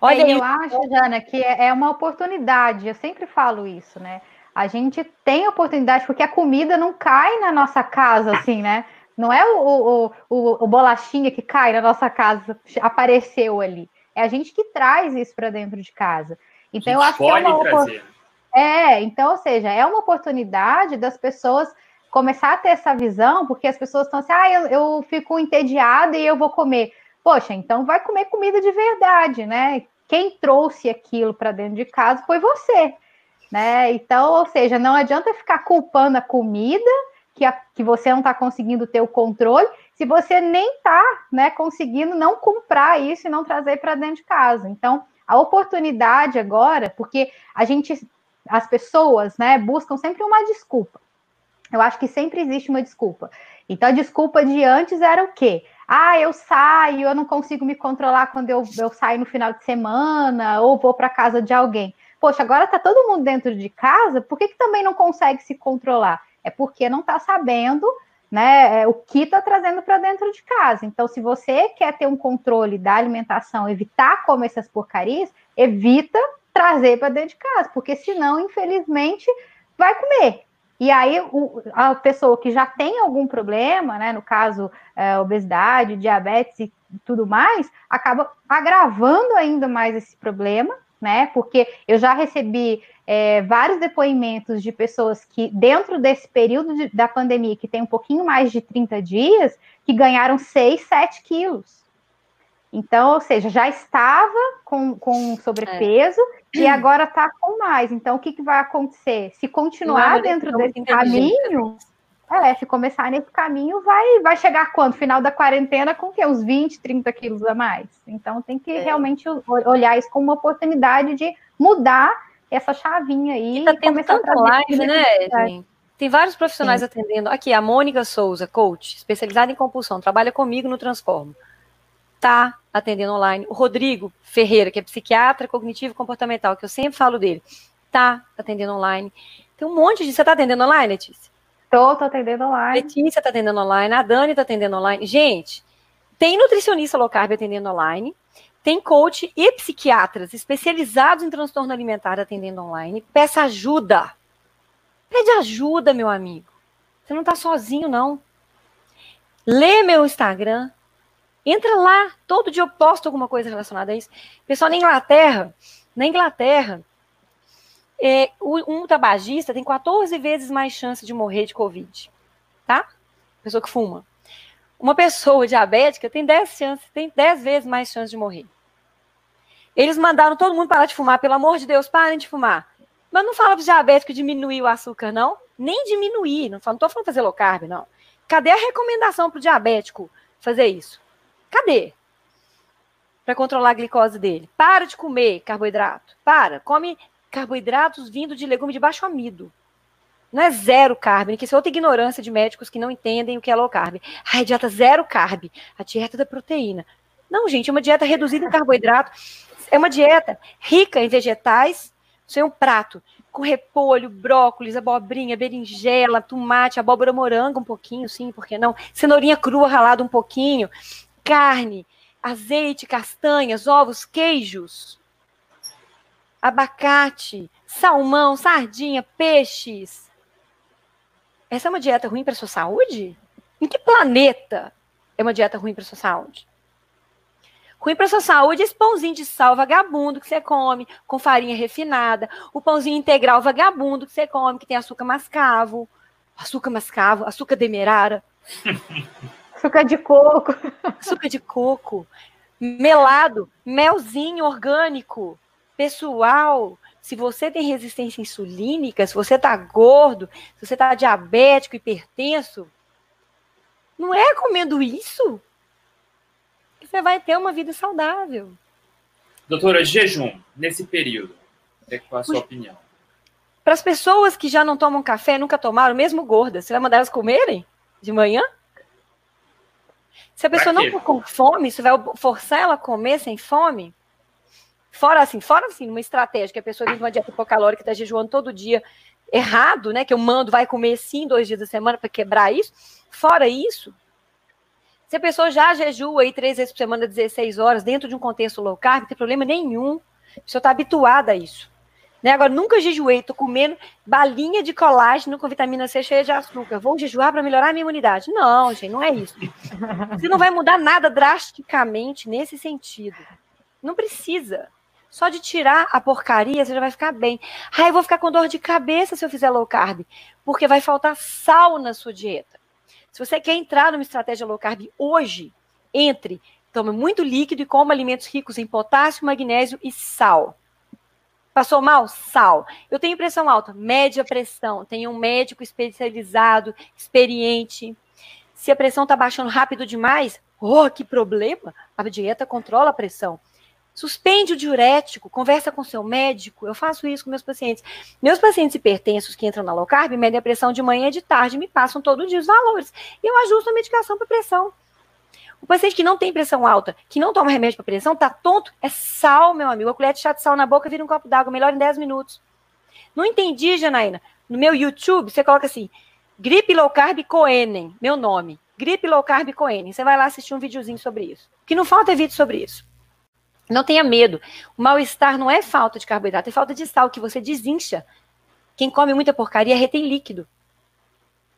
Olha, é, eu acho, Jana, que é, é uma oportunidade. Eu sempre falo isso, né? A gente tem oportunidade porque a comida não cai na nossa casa, assim, né? Não é o, o, o, o bolachinha que cai na nossa casa, apareceu ali. É a gente que traz isso para dentro de casa. Então, eu acho que é uma trazer. É, então, ou seja, é uma oportunidade das pessoas começar a ter essa visão, porque as pessoas estão assim, ah, eu, eu fico entediada e eu vou comer. Poxa, então vai comer comida de verdade, né? Quem trouxe aquilo para dentro de casa foi você, né? Então, ou seja, não adianta ficar culpando a comida que, a, que você não está conseguindo ter o controle, se você nem está né, conseguindo não comprar isso e não trazer para dentro de casa. Então, a oportunidade agora, porque a gente, as pessoas, né, buscam sempre uma desculpa. Eu acho que sempre existe uma desculpa. Então, a desculpa de antes era o quê? Ah, eu saio, eu não consigo me controlar quando eu, eu saio no final de semana, ou vou para casa de alguém. Poxa, agora está todo mundo dentro de casa, por que, que também não consegue se controlar? É porque não está sabendo né, é, o que está trazendo para dentro de casa. Então, se você quer ter um controle da alimentação, evitar comer essas porcarias, evita trazer para dentro de casa, porque senão, infelizmente, vai comer. E aí, o, a pessoa que já tem algum problema, né, no caso, é, obesidade, diabetes e tudo mais, acaba agravando ainda mais esse problema, né? Porque eu já recebi é, vários depoimentos de pessoas que, dentro desse período de, da pandemia, que tem um pouquinho mais de 30 dias, que ganharam 6, 7 quilos. Então, ou seja, já estava com, com sobrepeso é. e agora está com mais. Então, o que, que vai acontecer? Se continuar dentro desse caminho, é, se começar nesse caminho, vai, vai chegar quando? Final da quarentena com que? Uns 20, 30 quilos a mais. Então tem que é. realmente olhar isso como uma oportunidade de mudar essa chavinha aí. E tá tendo tanta live, né, gente? Tem vários profissionais Sim. atendendo. Aqui, a Mônica Souza, coach, especializada em compulsão, trabalha comigo no Transformo. Tá atendendo online. O Rodrigo Ferreira, que é psiquiatra cognitivo comportamental, que eu sempre falo dele, tá atendendo online. Tem um monte de. Você tá atendendo online, Letícia? Tô, tô atendendo online. Letícia tá atendendo online, a Dani tá atendendo online. Gente, tem nutricionista low carb atendendo online, tem coach e psiquiatras especializados em transtorno alimentar atendendo online. Peça ajuda. Pede ajuda, meu amigo. Você não tá sozinho, não. Lê meu Instagram. Entra lá. Todo dia eu posto alguma coisa relacionada a isso. Pessoal na Inglaterra, na Inglaterra, é, um tabagista tem 14 vezes mais chance de morrer de Covid. Tá? Pessoa que fuma. Uma pessoa diabética tem 10, chances, tem 10 vezes mais chance de morrer. Eles mandaram todo mundo parar de fumar, pelo amor de Deus, parem de fumar. Mas não fala para os diabéticos diminuir o açúcar, não. Nem diminuir. Não estou falando fazer low carb, não. Cadê a recomendação para o diabético fazer isso? Cadê? Para controlar a glicose dele. Para de comer carboidrato. Para. Come carboidratos vindo de legume de baixo amido. Não é zero carb, que isso é outra ignorância de médicos que não entendem o que é low carb. Ai, dieta zero carb, a dieta da proteína. Não, gente, é uma dieta reduzida em carboidrato. É uma dieta rica em vegetais. Isso é um prato com repolho, brócolis, abobrinha, berinjela, tomate, abóbora morango um pouquinho, sim, por que não? Cenourinha crua ralada um pouquinho, carne, azeite, castanhas, ovos, queijos abacate, salmão, sardinha, peixes. Essa é uma dieta ruim para sua saúde? Em que planeta é uma dieta ruim para sua saúde? Ruim para sua saúde esse pãozinho de sal vagabundo que você come, com farinha refinada, o pãozinho integral vagabundo que você come, que tem açúcar mascavo, açúcar mascavo, açúcar demerara. açúcar de coco. Açúcar de coco. Melado, melzinho orgânico. Pessoal, se você tem resistência insulínica, se você está gordo, se você está diabético, hipertenso, não é comendo isso que você vai ter uma vida saudável. Doutora, jejum, nesse período, é qual a sua o... opinião? Para as pessoas que já não tomam café, nunca tomaram, mesmo gordas, você vai mandar elas comerem de manhã? Se a pessoa não for com fome, você vai forçar ela a comer sem fome? Fora assim, fora assim, uma estratégia que a pessoa vive uma dieta hipocalórica, está jejuando todo dia, errado, né? Que eu mando, vai comer sim dois dias da semana para quebrar isso. Fora isso, se a pessoa já jejua aí três vezes por semana, 16 horas, dentro de um contexto low carb, não tem problema nenhum. A pessoa está habituada a isso. Né? Agora, nunca jejuei, tô comendo balinha de colágeno com vitamina C cheia de açúcar. Vou jejuar para melhorar a minha imunidade. Não, gente, não é isso. Você não vai mudar nada drasticamente nesse sentido. Não precisa. Só de tirar a porcaria, você já vai ficar bem. Ah, eu vou ficar com dor de cabeça se eu fizer low carb, porque vai faltar sal na sua dieta. Se você quer entrar numa estratégia low carb hoje, entre, tome muito líquido e coma alimentos ricos em potássio, magnésio e sal. Passou mal? Sal. Eu tenho pressão alta, média pressão. Tenho um médico especializado, experiente. Se a pressão está baixando rápido demais, oh, que problema! A dieta controla a pressão. Suspende o diurético, conversa com seu médico. Eu faço isso com meus pacientes. Meus pacientes hipertensos que entram na low carb medem a pressão de manhã e de tarde, me passam todo dia os valores. E eu ajusto a medicação para pressão. O paciente que não tem pressão alta, que não toma remédio para pressão, tá tonto, é sal, meu amigo. A colher de chá de sal na boca vira um copo d'água, melhor em 10 minutos. Não entendi, Janaína. No meu YouTube, você coloca assim, gripe low carb Coenen, meu nome. Gripe low carb Coenen. Você vai lá assistir um videozinho sobre isso. O que não falta é vídeo sobre isso. Não tenha medo. O mal-estar não é falta de carboidrato, é falta de sal que você desincha. Quem come muita porcaria retém líquido.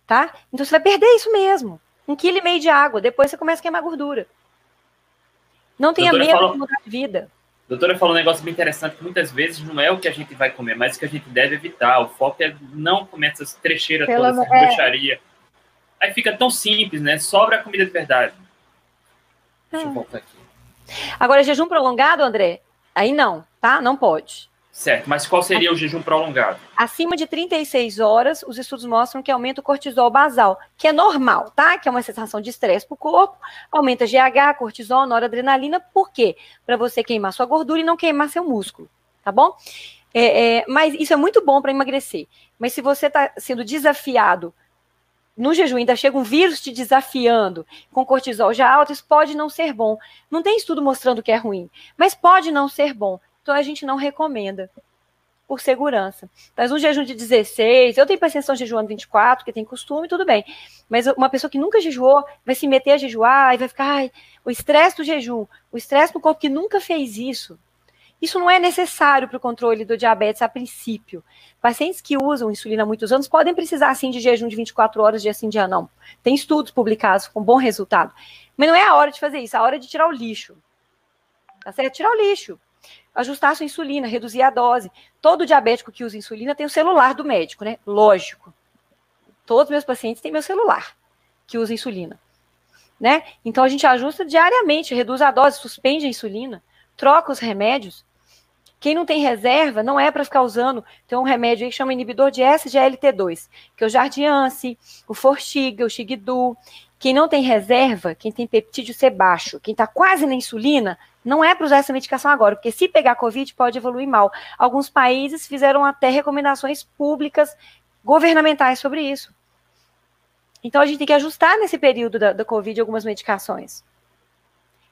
Tá? Então você vai perder isso mesmo. Um quilo e meio de água, depois você começa a queimar gordura. Não tenha doutora medo falou, de mudar de vida. Doutora falou um negócio bem interessante, que muitas vezes não é o que a gente vai comer, mas o que a gente deve evitar. O foco é não comer essas trecheiras todas, essa é. bruxaria. Aí fica tão simples, né? Sobra a comida de verdade. É. Deixa eu voltar aqui. Agora, jejum prolongado, André, aí não, tá? Não pode. Certo, mas qual seria o jejum prolongado? Acima de 36 horas, os estudos mostram que aumenta o cortisol basal, que é normal, tá? Que é uma sensação de estresse para o corpo, aumenta GH, cortisol, noradrenalina, por quê? Para você queimar sua gordura e não queimar seu músculo, tá bom? É, é, mas isso é muito bom para emagrecer. Mas se você está sendo desafiado no jejum ainda chega um vírus te desafiando com cortisol já alto, isso pode não ser bom. Não tem estudo mostrando que é ruim, mas pode não ser bom. Então a gente não recomenda por segurança. Mas um jejum de 16, eu tenho pacientes que estão jejuando 24, que tem costume, tudo bem. Mas uma pessoa que nunca jejuou vai se meter a jejuar e vai ficar, ai, o estresse do jejum, o estresse no corpo que nunca fez isso. Isso não é necessário para o controle do diabetes a princípio. Pacientes que usam insulina há muitos anos podem precisar, sim, de jejum de 24 horas, dia sim, dia não. Tem estudos publicados com bom resultado. Mas não é a hora de fazer isso, é a hora de tirar o lixo. Tá certo? Tirar o lixo. Ajustar a sua insulina, reduzir a dose. Todo diabético que usa insulina tem o celular do médico, né? Lógico. Todos meus pacientes têm meu celular que usa insulina. Né? Então a gente ajusta diariamente, reduz a dose, suspende a insulina, troca os remédios quem não tem reserva não é para ficar usando. Tem um remédio aí que chama inibidor de SGLT2, que é o Jardiance, o Forxiga, o Xigdu. Quem não tem reserva, quem tem peptídeo C baixo, quem está quase na insulina, não é para usar essa medicação agora, porque se pegar Covid pode evoluir mal. Alguns países fizeram até recomendações públicas, governamentais sobre isso. Então a gente tem que ajustar nesse período da, da Covid algumas medicações.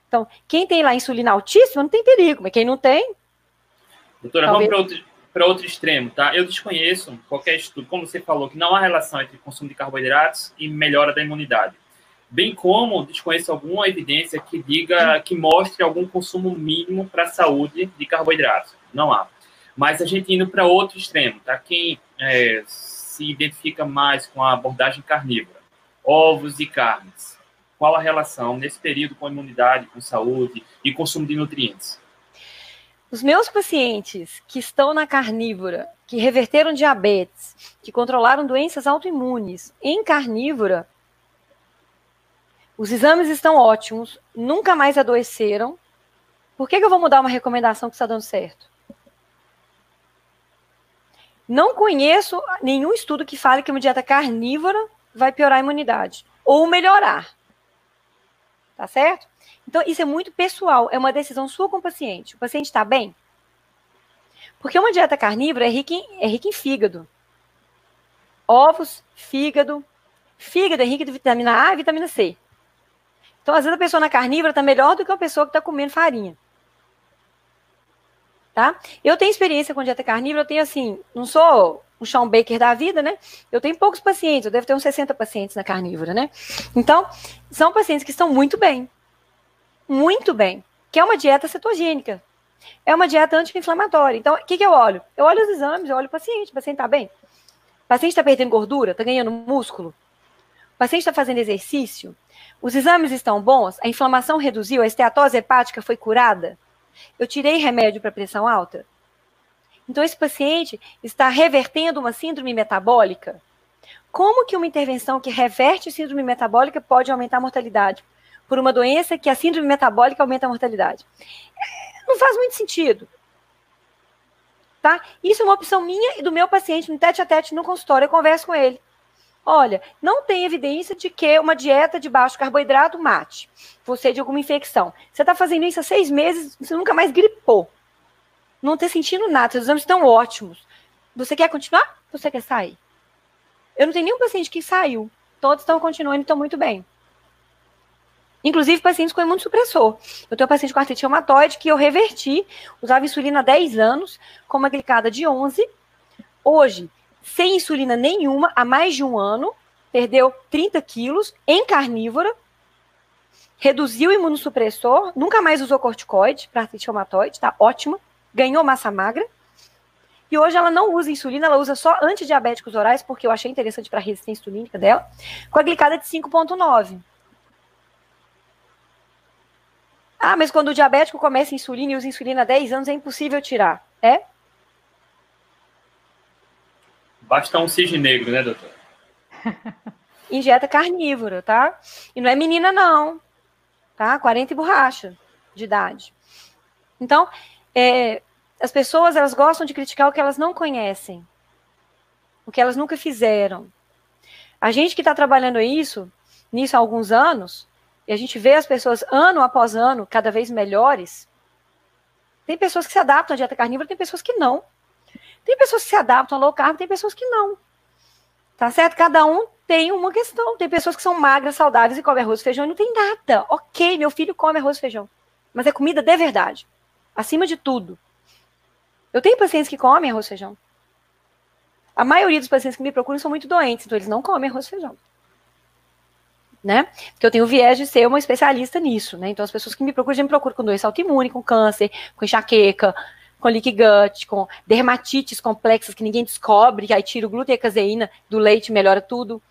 Então, quem tem lá insulina altíssima não tem perigo, mas quem não tem, Doutora, Talvez. vamos para outro, outro extremo, tá? Eu desconheço qualquer estudo, como você falou, que não há relação entre consumo de carboidratos e melhora da imunidade. Bem como desconheço alguma evidência que diga, que mostre algum consumo mínimo para a saúde de carboidratos. Não há. Mas a gente indo para outro extremo, tá? Quem é, se identifica mais com a abordagem carnívora, ovos e carnes, qual a relação nesse período com a imunidade, com saúde e consumo de nutrientes? Os meus pacientes que estão na carnívora, que reverteram diabetes, que controlaram doenças autoimunes em carnívora, os exames estão ótimos, nunca mais adoeceram. Por que, que eu vou mudar uma recomendação que está dando certo? Não conheço nenhum estudo que fale que uma dieta carnívora vai piorar a imunidade ou melhorar. Tá certo? Então, isso é muito pessoal, é uma decisão sua com o paciente. O paciente está bem? Porque uma dieta carnívora é rica em, é rica em fígado. Ovos, fígado. Fígado é rico de vitamina A e vitamina C. Então, às vezes, a pessoa na carnívora está melhor do que uma pessoa que está comendo farinha. Tá? Eu tenho experiência com dieta carnívora, eu tenho assim, não sou um Sean Baker da vida, né? Eu tenho poucos pacientes, eu devo ter uns 60 pacientes na carnívora, né? Então, são pacientes que estão muito bem. Muito bem. Que é uma dieta cetogênica. É uma dieta anti-inflamatória. Então, o que, que eu olho? Eu olho os exames, eu olho o paciente. O paciente está bem? O paciente está perdendo gordura? Está ganhando músculo? O paciente está fazendo exercício? Os exames estão bons? A inflamação reduziu? A esteatose hepática foi curada? Eu tirei remédio para pressão alta? Então, esse paciente está revertendo uma síndrome metabólica? Como que uma intervenção que reverte síndrome metabólica pode aumentar a mortalidade? Por uma doença que a síndrome metabólica aumenta a mortalidade. Não faz muito sentido. Tá? Isso é uma opção minha e do meu paciente no tete a tete no consultório. Eu converso com ele. Olha, não tem evidência de que uma dieta de baixo carboidrato mate você de alguma infecção. Você está fazendo isso há seis meses, você nunca mais gripou. Não está sentindo nada, seus exames estão ótimos. Você quer continuar? Você quer sair? Eu não tenho nenhum paciente que saiu. Todos estão continuando e estão muito bem. Inclusive pacientes com imunossupressor. Eu tenho um paciente com artrite reumatoide que eu reverti, usava insulina há 10 anos, com uma glicada de 11. Hoje, sem insulina nenhuma, há mais de um ano, perdeu 30 quilos em carnívora, reduziu o imunossupressor, nunca mais usou corticoide para artrite reumatoide, tá ótima, ganhou massa magra. E hoje ela não usa insulina, ela usa só antidiabéticos orais, porque eu achei interessante para a resistência insulínica dela, com a glicada de 5,9. Ah, mas quando o diabético começa insulina e usa insulina há 10 anos, é impossível tirar. É? Basta um cisne negro, né, doutor? Injeta carnívora, tá? E não é menina, não. Tá? 40 e borracha de idade. Então, é, as pessoas, elas gostam de criticar o que elas não conhecem. O que elas nunca fizeram. A gente que está trabalhando isso, nisso há alguns anos, e a gente vê as pessoas ano após ano cada vez melhores, tem pessoas que se adaptam à dieta carnívora, tem pessoas que não. Tem pessoas que se adaptam ao low carb, tem pessoas que não. Tá certo? Cada um tem uma questão. Tem pessoas que são magras, saudáveis e comem arroz e feijão e não tem nada. Ok, meu filho come arroz e feijão. Mas é comida de verdade. Acima de tudo. Eu tenho pacientes que comem arroz e feijão. A maioria dos pacientes que me procuram são muito doentes, então eles não comem arroz e feijão. Né? Porque eu tenho o viés de ser uma especialista nisso, né? Então as pessoas que me procuram me procuram com doença autoimune, com câncer, com enxaqueca, com leaky gut, com dermatites complexas que ninguém descobre, aí tira o glúten e a caseína do leite, melhora tudo.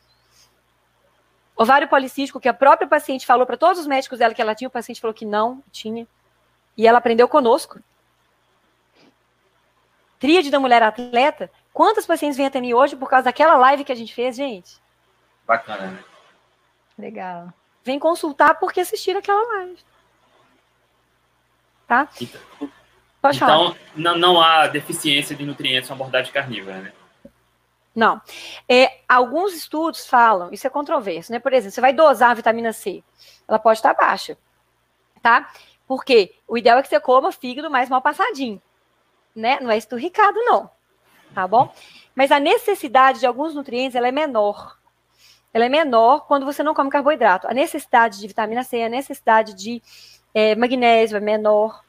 Ovário policístico, que a própria paciente falou para todos os médicos dela que ela tinha, o paciente falou que não tinha. E ela aprendeu conosco. Tríade da mulher atleta. Quantas pacientes vêm até mim hoje por causa daquela live que a gente fez, gente? Bacana, né? Legal. Vem consultar porque assistiram aquela live. Tá? Então, Pode então falar. não, não há deficiência de nutrientes na abordagem carnívora, né? Não. É, alguns estudos falam, isso é controverso, né? Por exemplo, você vai dosar a vitamina C, ela pode estar baixa, tá? Porque o ideal é que você coma fígado mais mal passadinho, né? Não é esturricado, não, tá bom? Mas a necessidade de alguns nutrientes, ela é menor. Ela é menor quando você não come carboidrato. A necessidade de vitamina C, a necessidade de é, magnésio é menor.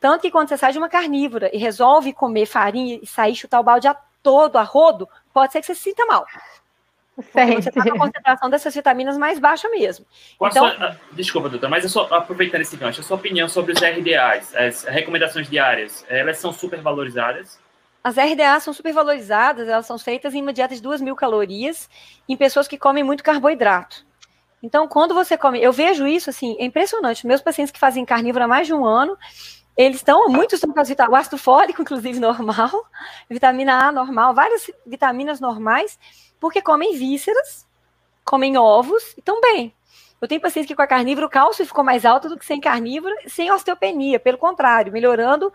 Tanto que quando você sai de uma carnívora e resolve comer farinha e sair chutar o balde a todo, a rodo, pode ser que você se sinta mal. Porque você está com a concentração dessas vitaminas mais baixa mesmo. Qual a Então- sua- ah, desculpa, doutor, mas eu só, aproveitando esse gancho, a sua opinião sobre os RDAs, as recomendações diárias, elas são supervalorizadas? As RDA são supervalorizadas, elas são feitas em de 2 mil calorias em pessoas que comem muito carboidrato. Então, quando você come, eu vejo isso assim, é impressionante. Meus pacientes que fazem carnívoro há mais de um ano, eles estão, muitos estão com o ácido fólico, inclusive, normal, vitamina A normal, várias vitaminas normais, porque comem vísceras, comem ovos e estão bem. Eu tenho pacientes que com a carnívoro o cálcio ficou mais alto do que sem carnívoro, sem osteopenia, pelo contrário, melhorando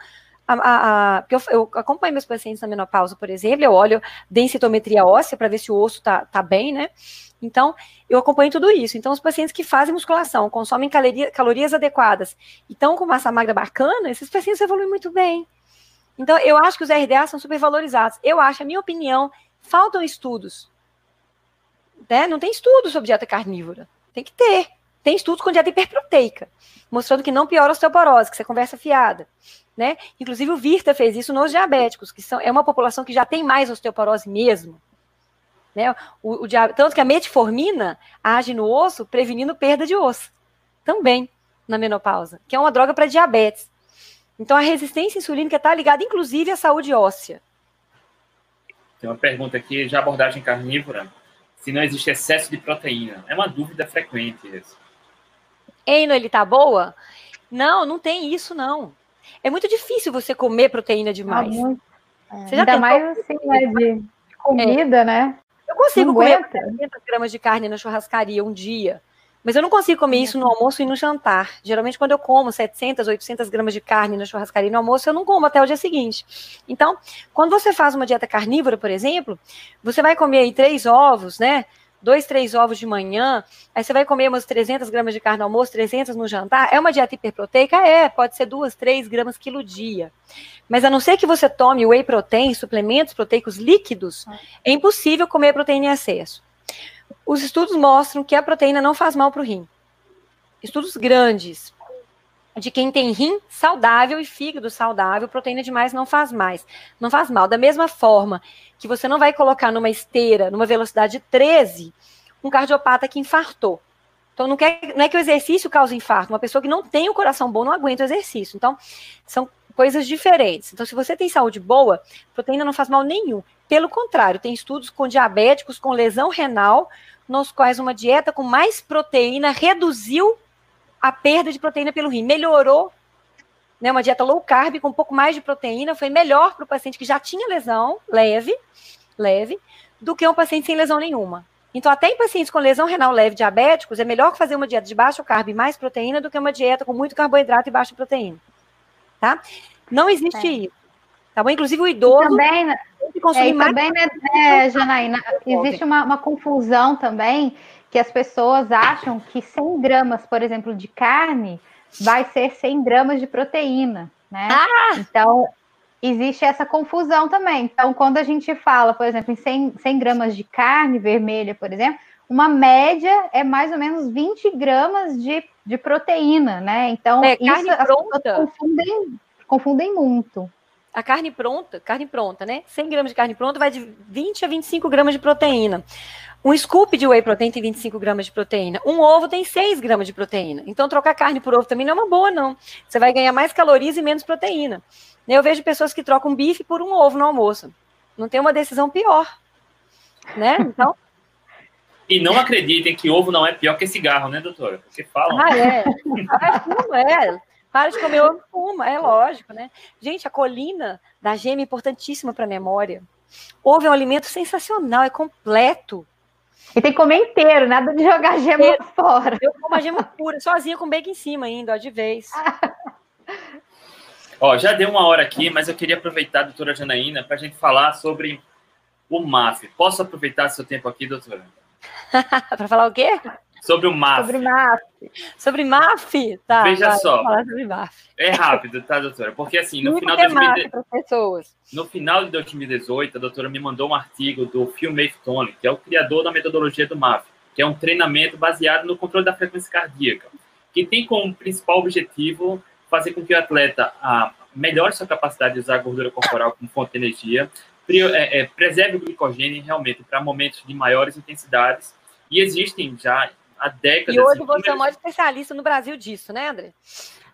a, a, porque eu, eu acompanho meus pacientes na menopausa, por exemplo, eu olho densitometria óssea para ver se o osso tá, tá bem, né? Então, eu acompanho tudo isso. Então, os pacientes que fazem musculação, consomem caloria- calorias adequadas e estão com massa magra bacana, esses pacientes evoluem muito bem. Então, eu acho que os RDA são supervalorizados. Eu acho, a minha opinião, faltam estudos. Né? Não tem estudo sobre dieta carnívora. Tem que ter. Tem estudos com dieta hiperproteica, mostrando que não piora a osteoporose, que você conversa fiada. Né? Inclusive, o Virta fez isso nos diabéticos, que são, é uma população que já tem mais osteoporose mesmo. Né? O, o, tanto que a metformina age no osso, prevenindo perda de osso. Também na menopausa, que é uma droga para diabetes. Então, a resistência insulínica está ligada, inclusive, à saúde óssea. Tem uma pergunta aqui, já abordagem carnívora, se não existe excesso de proteína. É uma dúvida frequente isso. Eino, ele tá boa? Não, não tem isso, não. É muito difícil você comer proteína demais. Ah, muito. É. Você já Ainda mais assim, né, de comida, é. né? Eu consigo comer 300 gramas de carne na churrascaria um dia. Mas eu não consigo comer isso no almoço e no jantar. Geralmente, quando eu como 700, 800 gramas de carne na churrascaria no almoço, eu não como até o dia seguinte. Então, quando você faz uma dieta carnívora, por exemplo, você vai comer aí três ovos, né? Dois, três ovos de manhã, aí você vai comer umas 300 gramas de carne no almoço, 300 no jantar. É uma dieta hiperproteica? É, pode ser duas, três gramas quilo dia. Mas a não ser que você tome whey protein, suplementos proteicos líquidos, é impossível comer proteína em excesso os estudos mostram que a proteína não faz mal para o rim. Estudos grandes de quem tem rim saudável e fígado saudável, proteína demais não faz mais, não faz mal. Da mesma forma que você não vai colocar numa esteira, numa velocidade 13, um cardiopata que infartou. Então, não, quer, não é que o exercício cause infarto. Uma pessoa que não tem o coração bom não aguenta o exercício. Então, são coisas diferentes. Então, se você tem saúde boa, proteína não faz mal nenhum. Pelo contrário, tem estudos com diabéticos com lesão renal, nos quais uma dieta com mais proteína reduziu a perda de proteína pelo rim, melhorou. Né, uma dieta low carb com um pouco mais de proteína foi melhor para o paciente que já tinha lesão leve, leve, do que um paciente sem lesão nenhuma. Então, até em pacientes com lesão renal leve diabéticos, é melhor fazer uma dieta de baixo carb e mais proteína do que uma dieta com muito carboidrato e baixa proteína. Tá? Não existe é. isso. Tá bom? Inclusive o idoso. E também, né, é, mais... também, né, é, Janaína, existe uma, uma confusão também que as pessoas acham que 100 gramas, por exemplo, de carne vai ser 100 gramas de proteína, né? Ah! Então, existe essa confusão também. Então, quando a gente fala, por exemplo, em 100, 100 gramas de carne vermelha, por exemplo, uma média é mais ou menos 20 gramas de, de proteína, né? Então, é, isso as pessoas confundem, confundem muito a carne pronta, carne pronta, né? 100 gramas de carne pronta vai de 20 a 25 gramas de proteína. Um scoop de whey protein tem 25 gramas de proteína. Um ovo tem 6 gramas de proteína. Então, trocar carne por ovo também não é uma boa, não. Você vai ganhar mais calorias e menos proteína. Eu vejo pessoas que trocam bife por um ovo no almoço. Não tem uma decisão pior. Né? Então. E não acreditem que ovo não é pior que cigarro, né, doutora? Porque falam. Ah, é. Não é. Para de comer ovo fuma, é lógico, né? Gente, a colina da gema é importantíssima para a memória. Ovo é um alimento sensacional, é completo. E tem que comer inteiro, nada de jogar gema inteiro. fora. Eu como a gema pura, sozinha com bacon em cima ainda, ó, de vez. ó, já deu uma hora aqui, mas eu queria aproveitar, doutora Janaína, para a gente falar sobre o MAF. Posso aproveitar seu tempo aqui, doutora? para falar o quê? Sobre o MAF. Sobre MAF. Sobre MAF? Tá, Veja só. É rápido, tá, doutora? Porque assim, no final, de 2000... no final de 2018, a doutora me mandou um artigo do Phil Maftone, que é o criador da metodologia do MAF, que é um treinamento baseado no controle da frequência cardíaca, que tem como principal objetivo fazer com que o atleta ah, melhore sua capacidade de usar a gordura corporal como fonte de energia, é, é, preserve o glicogênio realmente para momentos de maiores intensidades, e existem já há décadas. E hoje você é o maior especialista no Brasil disso, né, André?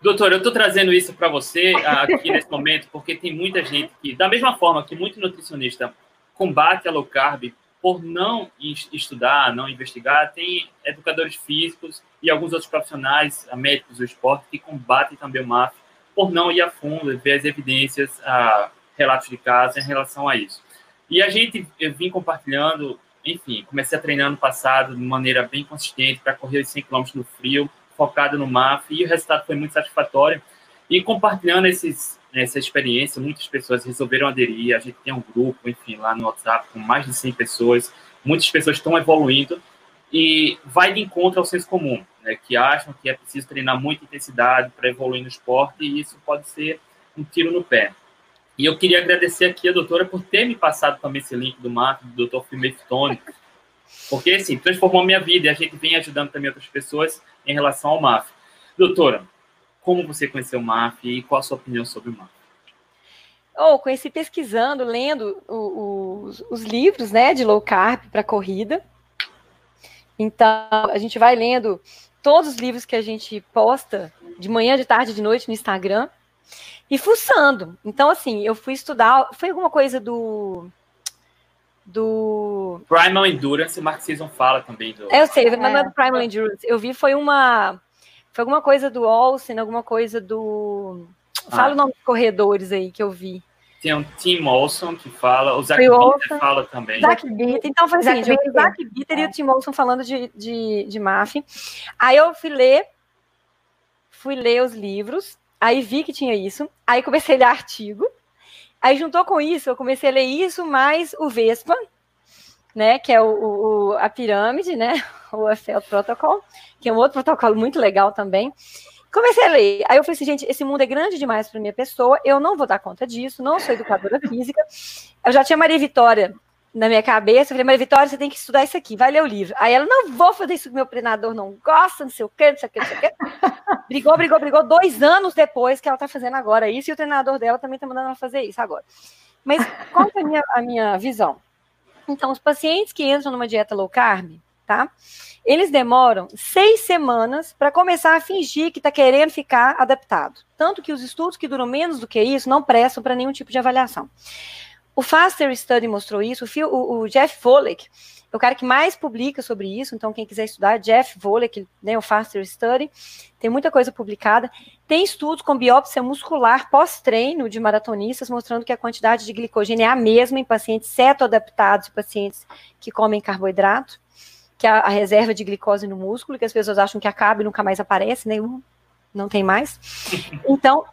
Doutor, eu estou trazendo isso para você aqui nesse momento, porque tem muita gente que, da mesma forma que muito nutricionista combate a low carb por não estudar, não investigar, tem educadores físicos e alguns outros profissionais, médicos do esporte, que combatem também o MAF por não ir a fundo, ver as evidências, a relatos de casos em relação a isso. E a gente, eu vim compartilhando enfim, comecei a treinar no passado de maneira bem consistente para correr os 100 km no frio, focado no MAF, e o resultado foi muito satisfatório. E compartilhando esses, essa experiência, muitas pessoas resolveram aderir. A gente tem um grupo, enfim, lá no WhatsApp com mais de 100 pessoas. Muitas pessoas estão evoluindo e vai de encontro ao senso comum, né, que acham que é preciso treinar muita intensidade para evoluir no esporte e isso pode ser um tiro no pé. E eu queria agradecer aqui a doutora por ter me passado também esse link do MAF, do Dr. Fimeftone, porque, assim, transformou minha vida e a gente vem ajudando também outras pessoas em relação ao MAF. Doutora, como você conheceu o MAF e qual a sua opinião sobre o MAF? Oh, conheci pesquisando, lendo os, os livros né, de low carb para corrida. Então, a gente vai lendo todos os livros que a gente posta de manhã, de tarde, de noite no Instagram e fuçando. Então, assim, eu fui estudar, foi alguma coisa do. Do. Primal Endurance, o Mark Season fala também. Do... É, eu sei, mas não é do Primal Endurance. Eu vi, foi uma. Foi alguma coisa do Olsen, alguma coisa do. Fala ah. o nome dos corredores aí que eu vi. Tem um Tim Olson que fala, o Zach Bitter fala também. Zach Bitter, então foi assim, o Zach Bitter é. e o Tim Olson falando de, de, de MAF. Aí eu fui ler, fui ler os livros, Aí vi que tinha isso, aí comecei a ler artigo. Aí juntou com isso, eu comecei a ler isso mais o Vespa, né, que é o, o a pirâmide, né, o FL Protocol, que é um outro protocolo muito legal também. Comecei a ler. Aí eu falei assim, gente, esse mundo é grande demais para minha pessoa, eu não vou dar conta disso, não sou educadora física. Eu já tinha Maria Vitória na minha cabeça. Eu falei, Maria Vitória, você tem que estudar isso aqui, vai ler o livro. Aí ela, não vou fazer isso, meu treinador não gosta, não sei o quê, não sei o quê, não sei o quê. brigou, brigou, brigou. Dois anos depois que ela tá fazendo agora isso, e o treinador dela também tá mandando ela fazer isso agora. Mas qual é a minha, a minha visão? Então, os pacientes que entram numa dieta low carb, tá? Eles demoram seis semanas para começar a fingir que está querendo ficar adaptado. Tanto que os estudos que duram menos do que isso não prestam para nenhum tipo de avaliação. O Faster Study mostrou isso, o, o, o Jeff Volek é o cara que mais publica sobre isso, então quem quiser estudar, Jeff Volek, né, o Faster Study, tem muita coisa publicada. Tem estudos com biópsia muscular pós-treino de maratonistas, mostrando que a quantidade de glicogênio é a mesma em pacientes ceto-adaptados e pacientes que comem carboidrato, que a, a, reserva de glicose no músculo, que as pessoas acham que acaba e nunca mais aparece, né, não tem mais. Então,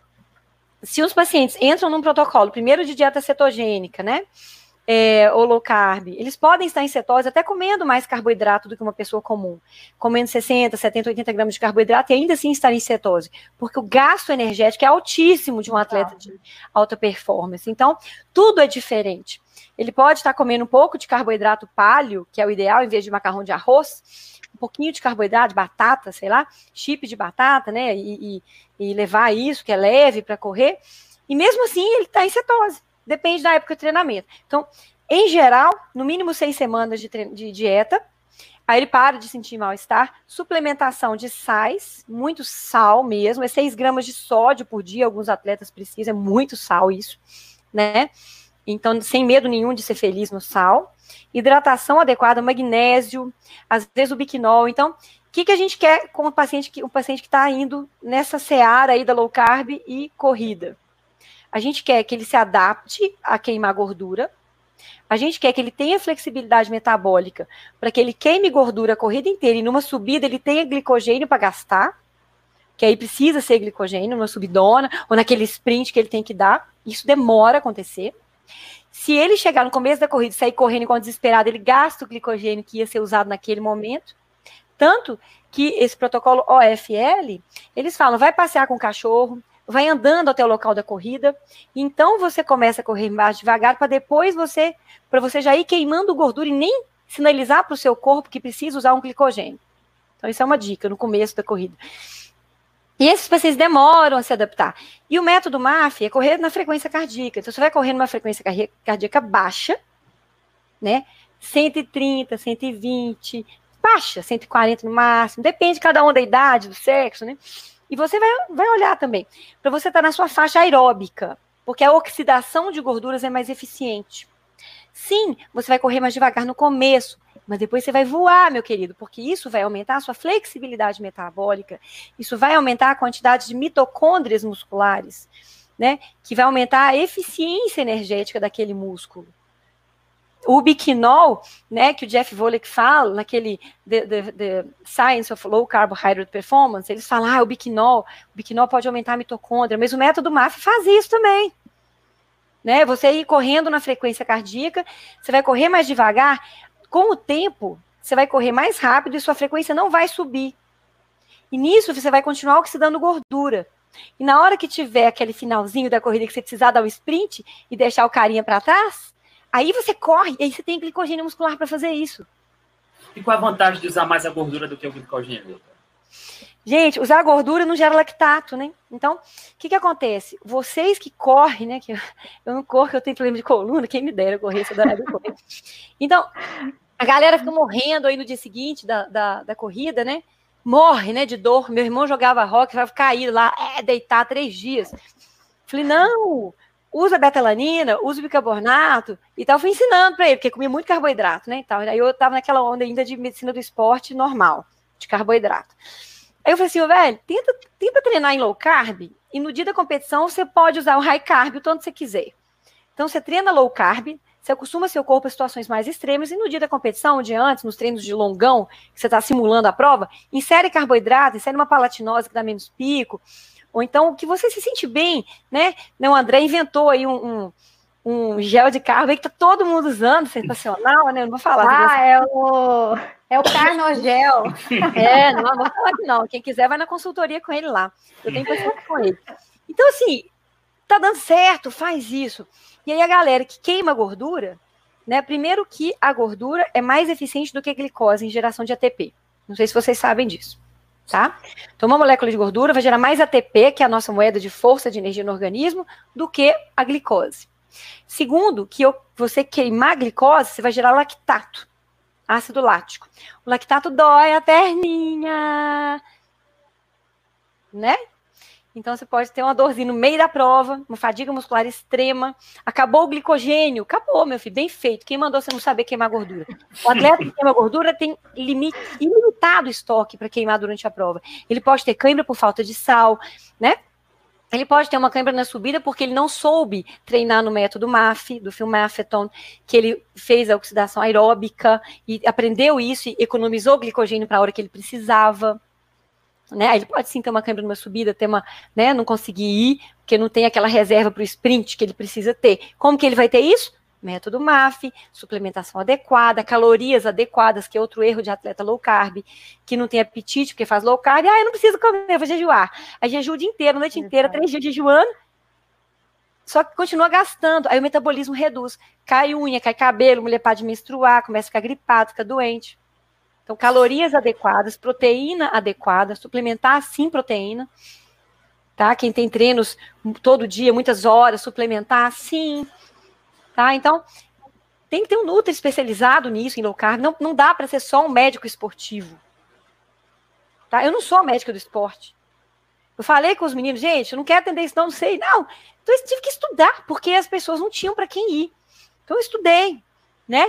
se os pacientes entram num protocolo, primeiro de dieta cetogênica, né? É, ou low carb, eles podem estar em cetose até comendo mais carboidrato do que uma pessoa comum, comendo 60, 70, 80 gramas de carboidrato e ainda assim estar em cetose, porque o gasto energético é altíssimo de um atleta de alta performance. Então, tudo é diferente. Ele pode estar comendo um pouco de carboidrato palio, que é o ideal, em vez de macarrão de arroz, um pouquinho de carboidrato, batata, sei lá, chip de batata, né? E, e, e levar isso, que é leve para correr. E mesmo assim, ele está em cetose. Depende da época de treinamento. Então, em geral, no mínimo seis semanas de, de dieta, Aí ele para de sentir mal-estar. Suplementação de sais, muito sal mesmo, é 6 gramas de sódio por dia, alguns atletas precisam, é muito sal isso, né? Então, sem medo nenhum de ser feliz no sal. Hidratação adequada, magnésio, às vezes o biquinol. Então, o que, que a gente quer com o paciente que o paciente que está indo nessa seara aí da low carb e corrida? A gente quer que ele se adapte a queimar gordura. A gente quer que ele tenha flexibilidade metabólica para que ele queime gordura a corrida inteira e numa subida ele tenha glicogênio para gastar, que aí precisa ser glicogênio numa subidona ou naquele sprint que ele tem que dar. Isso demora a acontecer. Se ele chegar no começo da corrida e sair correndo igual desesperado, ele gasta o glicogênio que ia ser usado naquele momento. Tanto que esse protocolo OFL, eles falam, vai passear com o cachorro, vai andando até o local da corrida, então você começa a correr mais devagar para depois você, para você já ir queimando gordura e nem sinalizar para o seu corpo que precisa usar um glicogênio. Então isso é uma dica no começo da corrida. E esses pacientes demoram a se adaptar. E o método MAF é correr na frequência cardíaca. Então, você vai correr numa frequência cardíaca baixa, né? 130, 120, baixa, 140 no máximo, depende de cada um da idade, do sexo, né? E você vai, vai olhar também, para você estar tá na sua faixa aeróbica, porque a oxidação de gorduras é mais eficiente. Sim, você vai correr mais devagar no começo, mas depois você vai voar, meu querido, porque isso vai aumentar a sua flexibilidade metabólica, isso vai aumentar a quantidade de mitocôndrias musculares, né? Que vai aumentar a eficiência energética daquele músculo. O biquinol, né, que o Jeff Volek fala, naquele the, the, the Science of Low Carbohydrate Performance, eles falam, ah, o biquinol, o biquinol pode aumentar a mitocôndria, mas o método MAF faz isso também né? Você ir correndo na frequência cardíaca, você vai correr mais devagar, com o tempo, você vai correr mais rápido e sua frequência não vai subir. E nisso você vai continuar oxidando gordura. E na hora que tiver aquele finalzinho da corrida que você precisar dar um sprint e deixar o carinha para trás, aí você corre e aí você tem glicogênio muscular para fazer isso. E qual a vantagem de usar mais a gordura do que o glicogênio? Gente, usar a gordura não gera lactato, né? Então, o que que acontece? Vocês que correm, né? Que eu, eu não corro, eu tenho problema de coluna, quem me dera correr, se eu correr. Então, a galera fica morrendo aí no dia seguinte da, da, da, corrida, né? Morre, né, de dor. Meu irmão jogava rock, vai cair lá, é, deitar três dias. Falei, não, usa betalanina, usa bicarbonato e tal. Fui ensinando para ele, porque comia muito carboidrato, né? E tal. Aí eu tava naquela onda ainda de medicina do esporte normal, de carboidrato. Aí eu falei assim, velho, tenta, tenta treinar em low carb e no dia da competição você pode usar o high carb o tanto que você quiser. Então você treina low carb, você acostuma seu corpo a situações mais extremas e no dia da competição, um dia antes, nos treinos de longão, que você está simulando a prova, insere carboidrato, insere uma palatinose que dá menos pico, ou então que você se sente bem, né? O André inventou aí um, um um gel de carbo aí que tá todo mundo usando, sensacional, né? Eu não vou falar. Ah, é o, é o Carnogel. é, não, não vou falar que não. Quem quiser vai na consultoria com ele lá. Eu tenho consulta com ele. Então, assim, tá dando certo, faz isso. E aí a galera que queima gordura, né? Primeiro que a gordura é mais eficiente do que a glicose em geração de ATP. Não sei se vocês sabem disso. Tá? Então, uma molécula de gordura vai gerar mais ATP, que é a nossa moeda de força de energia no organismo, do que a glicose. Segundo, que eu, você queimar glicose, você vai gerar lactato, ácido lático. O lactato dói a perninha, né? Então você pode ter uma dorzinha no meio da prova, uma fadiga muscular extrema. Acabou o glicogênio, acabou, meu filho, bem feito. Quem mandou você não saber queimar gordura? O atleta que queima gordura tem limite ilimitado estoque para queimar durante a prova. Ele pode ter cãibra por falta de sal, né? Ele pode ter uma câimbra na subida porque ele não soube treinar no método MAF, do filme Mafeton, que ele fez a oxidação aeróbica e aprendeu isso e economizou glicogênio para a hora que ele precisava. Né? Ele pode sim ter uma câimbra numa subida, ter uma, né, não conseguir ir, porque não tem aquela reserva para o sprint que ele precisa ter. Como que ele vai ter isso? método MAF, suplementação adequada, calorias adequadas, que é outro erro de atleta low carb, que não tem apetite porque faz low carb, ah, eu não preciso comer, eu vou jejuar. Aí jejua o dia inteiro, a noite inteira, três dias jejuando, só que continua gastando, aí o metabolismo reduz, cai unha, cai cabelo, mulher pode menstruar, começa a ficar gripado, fica doente. Então, calorias adequadas, proteína adequada, suplementar sim proteína, tá? Quem tem treinos todo dia, muitas horas, suplementar sim, Tá? Então, tem que ter um Nutri especializado nisso, em low carb. Não, não dá para ser só um médico esportivo. Tá? Eu não sou médica do esporte. Eu falei com os meninos, gente, eu não quero atender isso, não, não sei. Não, então eu tive que estudar, porque as pessoas não tinham para quem ir. Então eu estudei, né?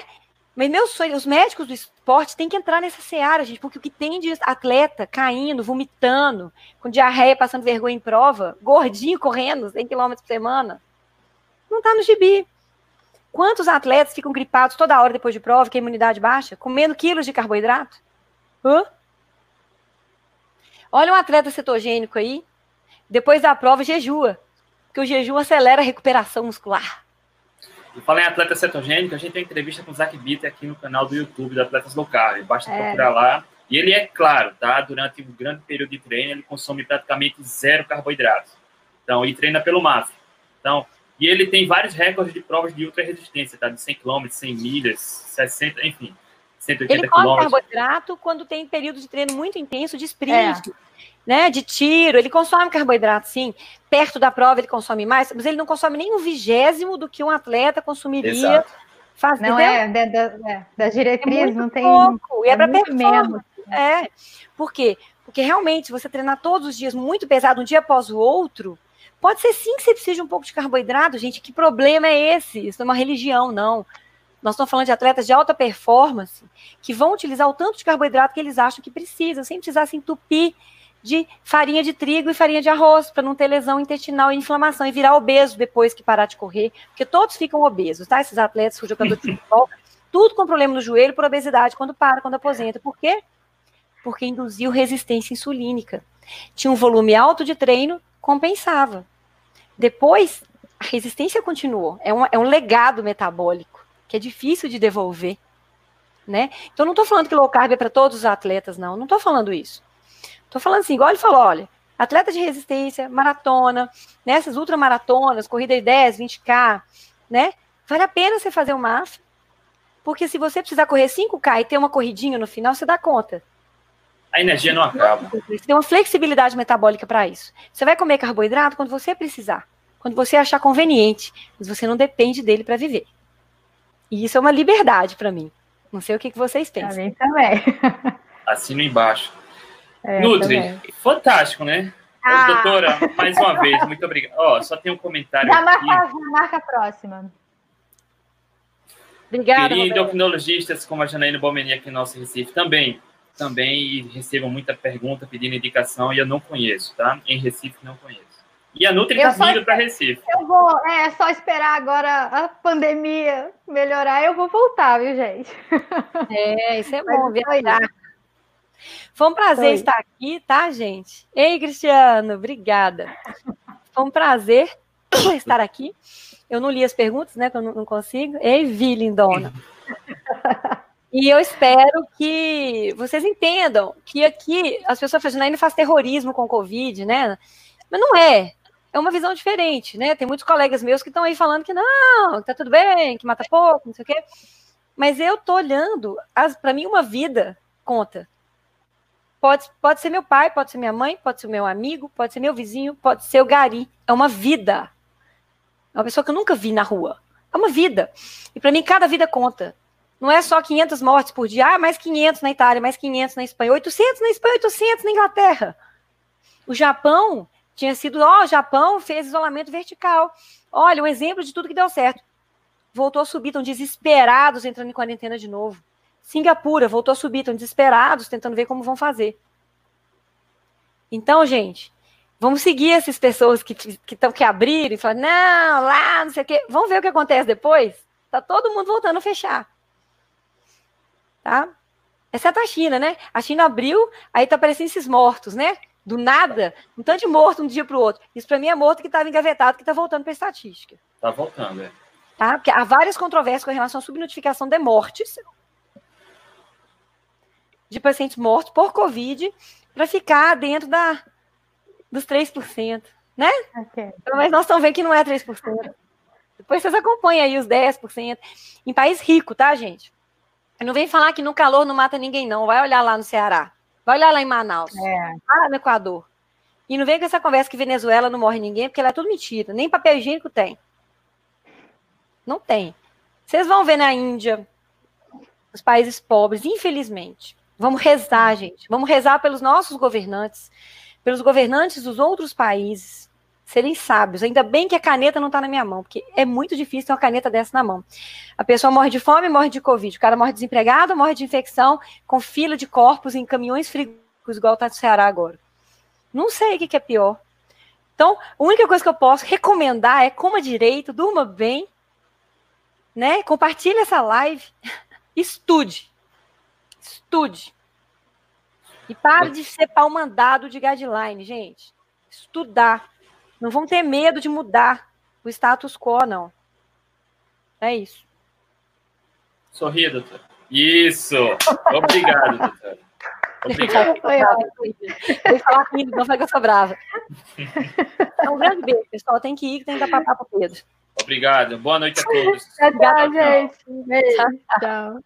Mas meus sonhos, os médicos do esporte têm que entrar nessa seara, gente, porque o que tem de atleta caindo, vomitando, com diarreia, passando vergonha em prova, gordinho correndo 100 km por semana, não tá no gibi. Quantos atletas ficam gripados toda hora depois de prova, que a imunidade baixa, comendo quilos de carboidrato? Hã? Olha um atleta cetogênico aí, depois da prova jejua, porque o jejum acelera a recuperação muscular. E falando em atleta cetogênico, a gente tem entrevista com o Zach Bitter aqui no canal do YouTube do Atletas Local. Basta é. procurar lá. E ele é claro, tá? Durante um grande período de treino, ele consome praticamente zero carboidrato. Então, ele treina pelo MAF. Então, e ele tem vários recordes de provas de ultra resistência, tá? De 100 km, 100 milhas, 60, enfim, 180 ele come km. carboidrato quando tem período de treino muito intenso de sprint, é. Né? De tiro. Ele consome carboidrato, sim. Perto da prova ele consome mais, mas ele não consome nem um vigésimo do que um atleta consumiria. Exato. Faz, não é, da, da, é, das diretrizes, é não tem. Pouco, e é, é para performance. É. Por quê? Porque realmente, se você treinar todos os dias muito pesado, um dia após o outro, Pode ser sim que você precise de um pouco de carboidrato, gente. Que problema é esse? Isso não é uma religião, não. Nós estamos falando de atletas de alta performance que vão utilizar o tanto de carboidrato que eles acham que precisam, sem precisar se entupir de farinha de trigo e farinha de arroz, para não ter lesão intestinal e inflamação e virar obeso depois que parar de correr, porque todos ficam obesos, tá? Esses atletas, o jogador de futebol, tudo com problema no joelho por obesidade quando para, quando aposenta. Por quê? Porque induziu resistência insulínica. Tinha um volume alto de treino, compensava. Depois, a resistência continuou. É um, é um legado metabólico que é difícil de devolver. Né? Então, não estou falando que low carb é para todos os atletas, não. Não estou falando isso. Estou falando assim, igual ele falou: olha, Atleta de resistência, maratona, nessas ultramaratonas, corrida de 10, 20K, né? Vale a pena você fazer o MAF, porque se você precisar correr 5K e ter uma corridinha no final, você dá conta. A energia não acaba. Você tem uma flexibilidade metabólica para isso. Você vai comer carboidrato quando você precisar, quando você achar conveniente, mas você não depende dele para viver. E isso é uma liberdade para mim. Não sei o que, que vocês pensam. Para mim também. Assino embaixo. É, Nutri, também. fantástico, né? Ah. Doutora, mais uma vez, muito obrigado. Ó, só tem um comentário já aqui. Marca, já marca a próxima. Obrigada. Queria endocrinologistas como a Janaína Bomeni aqui no nosso Recife também. Também recebam muita pergunta pedindo indicação e eu não conheço, tá? Em Recife não conheço. E a Nutri está vindo para Recife. Eu vou, é, é só esperar agora a pandemia melhorar, eu vou voltar, viu, gente? É, isso é bom, viajar. Foi um prazer Oi. estar aqui, tá, gente? Ei, Cristiano, obrigada. Foi um prazer estar aqui. Eu não li as perguntas, né? Que eu não consigo. Ei, Vi, lindona. E eu espero que vocês entendam que aqui as pessoas fazem, ainda faz terrorismo com o Covid, né? Mas não é. É uma visão diferente, né? Tem muitos colegas meus que estão aí falando que não, que tá tudo bem, que mata pouco, não sei o quê. Mas eu tô olhando, para mim, uma vida conta. Pode, pode ser meu pai, pode ser minha mãe, pode ser meu amigo, pode ser meu vizinho, pode ser o Gari. É uma vida. É uma pessoa que eu nunca vi na rua. É uma vida. E para mim, cada vida conta. Não é só 500 mortes por dia. Ah, mais 500 na Itália, mais 500 na Espanha. 800 na Espanha, 800 na Inglaterra. O Japão tinha sido, ó, o Japão fez isolamento vertical. Olha, um exemplo de tudo que deu certo. Voltou a subir, estão desesperados entrando em quarentena de novo. Singapura voltou a subir, estão desesperados, tentando ver como vão fazer. Então, gente, vamos seguir essas pessoas que que, tão, que abriram e falar, não, lá, não sei o quê. Vamos ver o que acontece depois? Tá todo mundo voltando a fechar. Tá? Exceto a China, né? A China abriu, aí tá aparecendo esses mortos, né? Do nada, um tanto de morto um dia para o outro. Isso para mim é morto que estava engavetado, que está voltando para a estatística. Está voltando, é. Tá? Porque há várias controvérsias com relação à subnotificação de mortes de pacientes mortos por Covid para ficar dentro da, dos 3%, né? Okay. Mas nós estamos vendo que não é 3%. Depois vocês acompanham aí os 10%. Em país rico, tá, gente? Não vem falar que no calor não mata ninguém, não. Vai olhar lá no Ceará. Vai olhar lá em Manaus. É. Lá no Equador. E não vem com essa conversa que Venezuela não morre ninguém, porque ela é tudo mentira. Nem papel higiênico tem. Não tem. Vocês vão ver na Índia, os países pobres, infelizmente. Vamos rezar, gente. Vamos rezar pelos nossos governantes, pelos governantes dos outros países serem sábios. Ainda bem que a caneta não está na minha mão, porque é muito difícil ter uma caneta dessa na mão. A pessoa morre de fome, morre de Covid. O cara morre desempregado, morre de infecção, com fila de corpos em caminhões frigoríficos, igual está no Ceará agora. Não sei o que, que é pior. Então, a única coisa que eu posso recomendar é coma direito, durma bem, né? Compartilhe essa live, estude. Estude. E pare de ser pau mandado de guideline, gente. Estudar. Não vão ter medo de mudar o status quo, não. É isso. Sorria, doutor. Isso. Obrigado, doutor. Obrigado. Foi ótimo. falar comigo, não foi que eu sou brava. Então, um grande beijo, pessoal. Tem que ir, que tem que dar papá para Pedro. Obrigado. Boa noite a todos. Tchau, gente. Beijo. Tchau.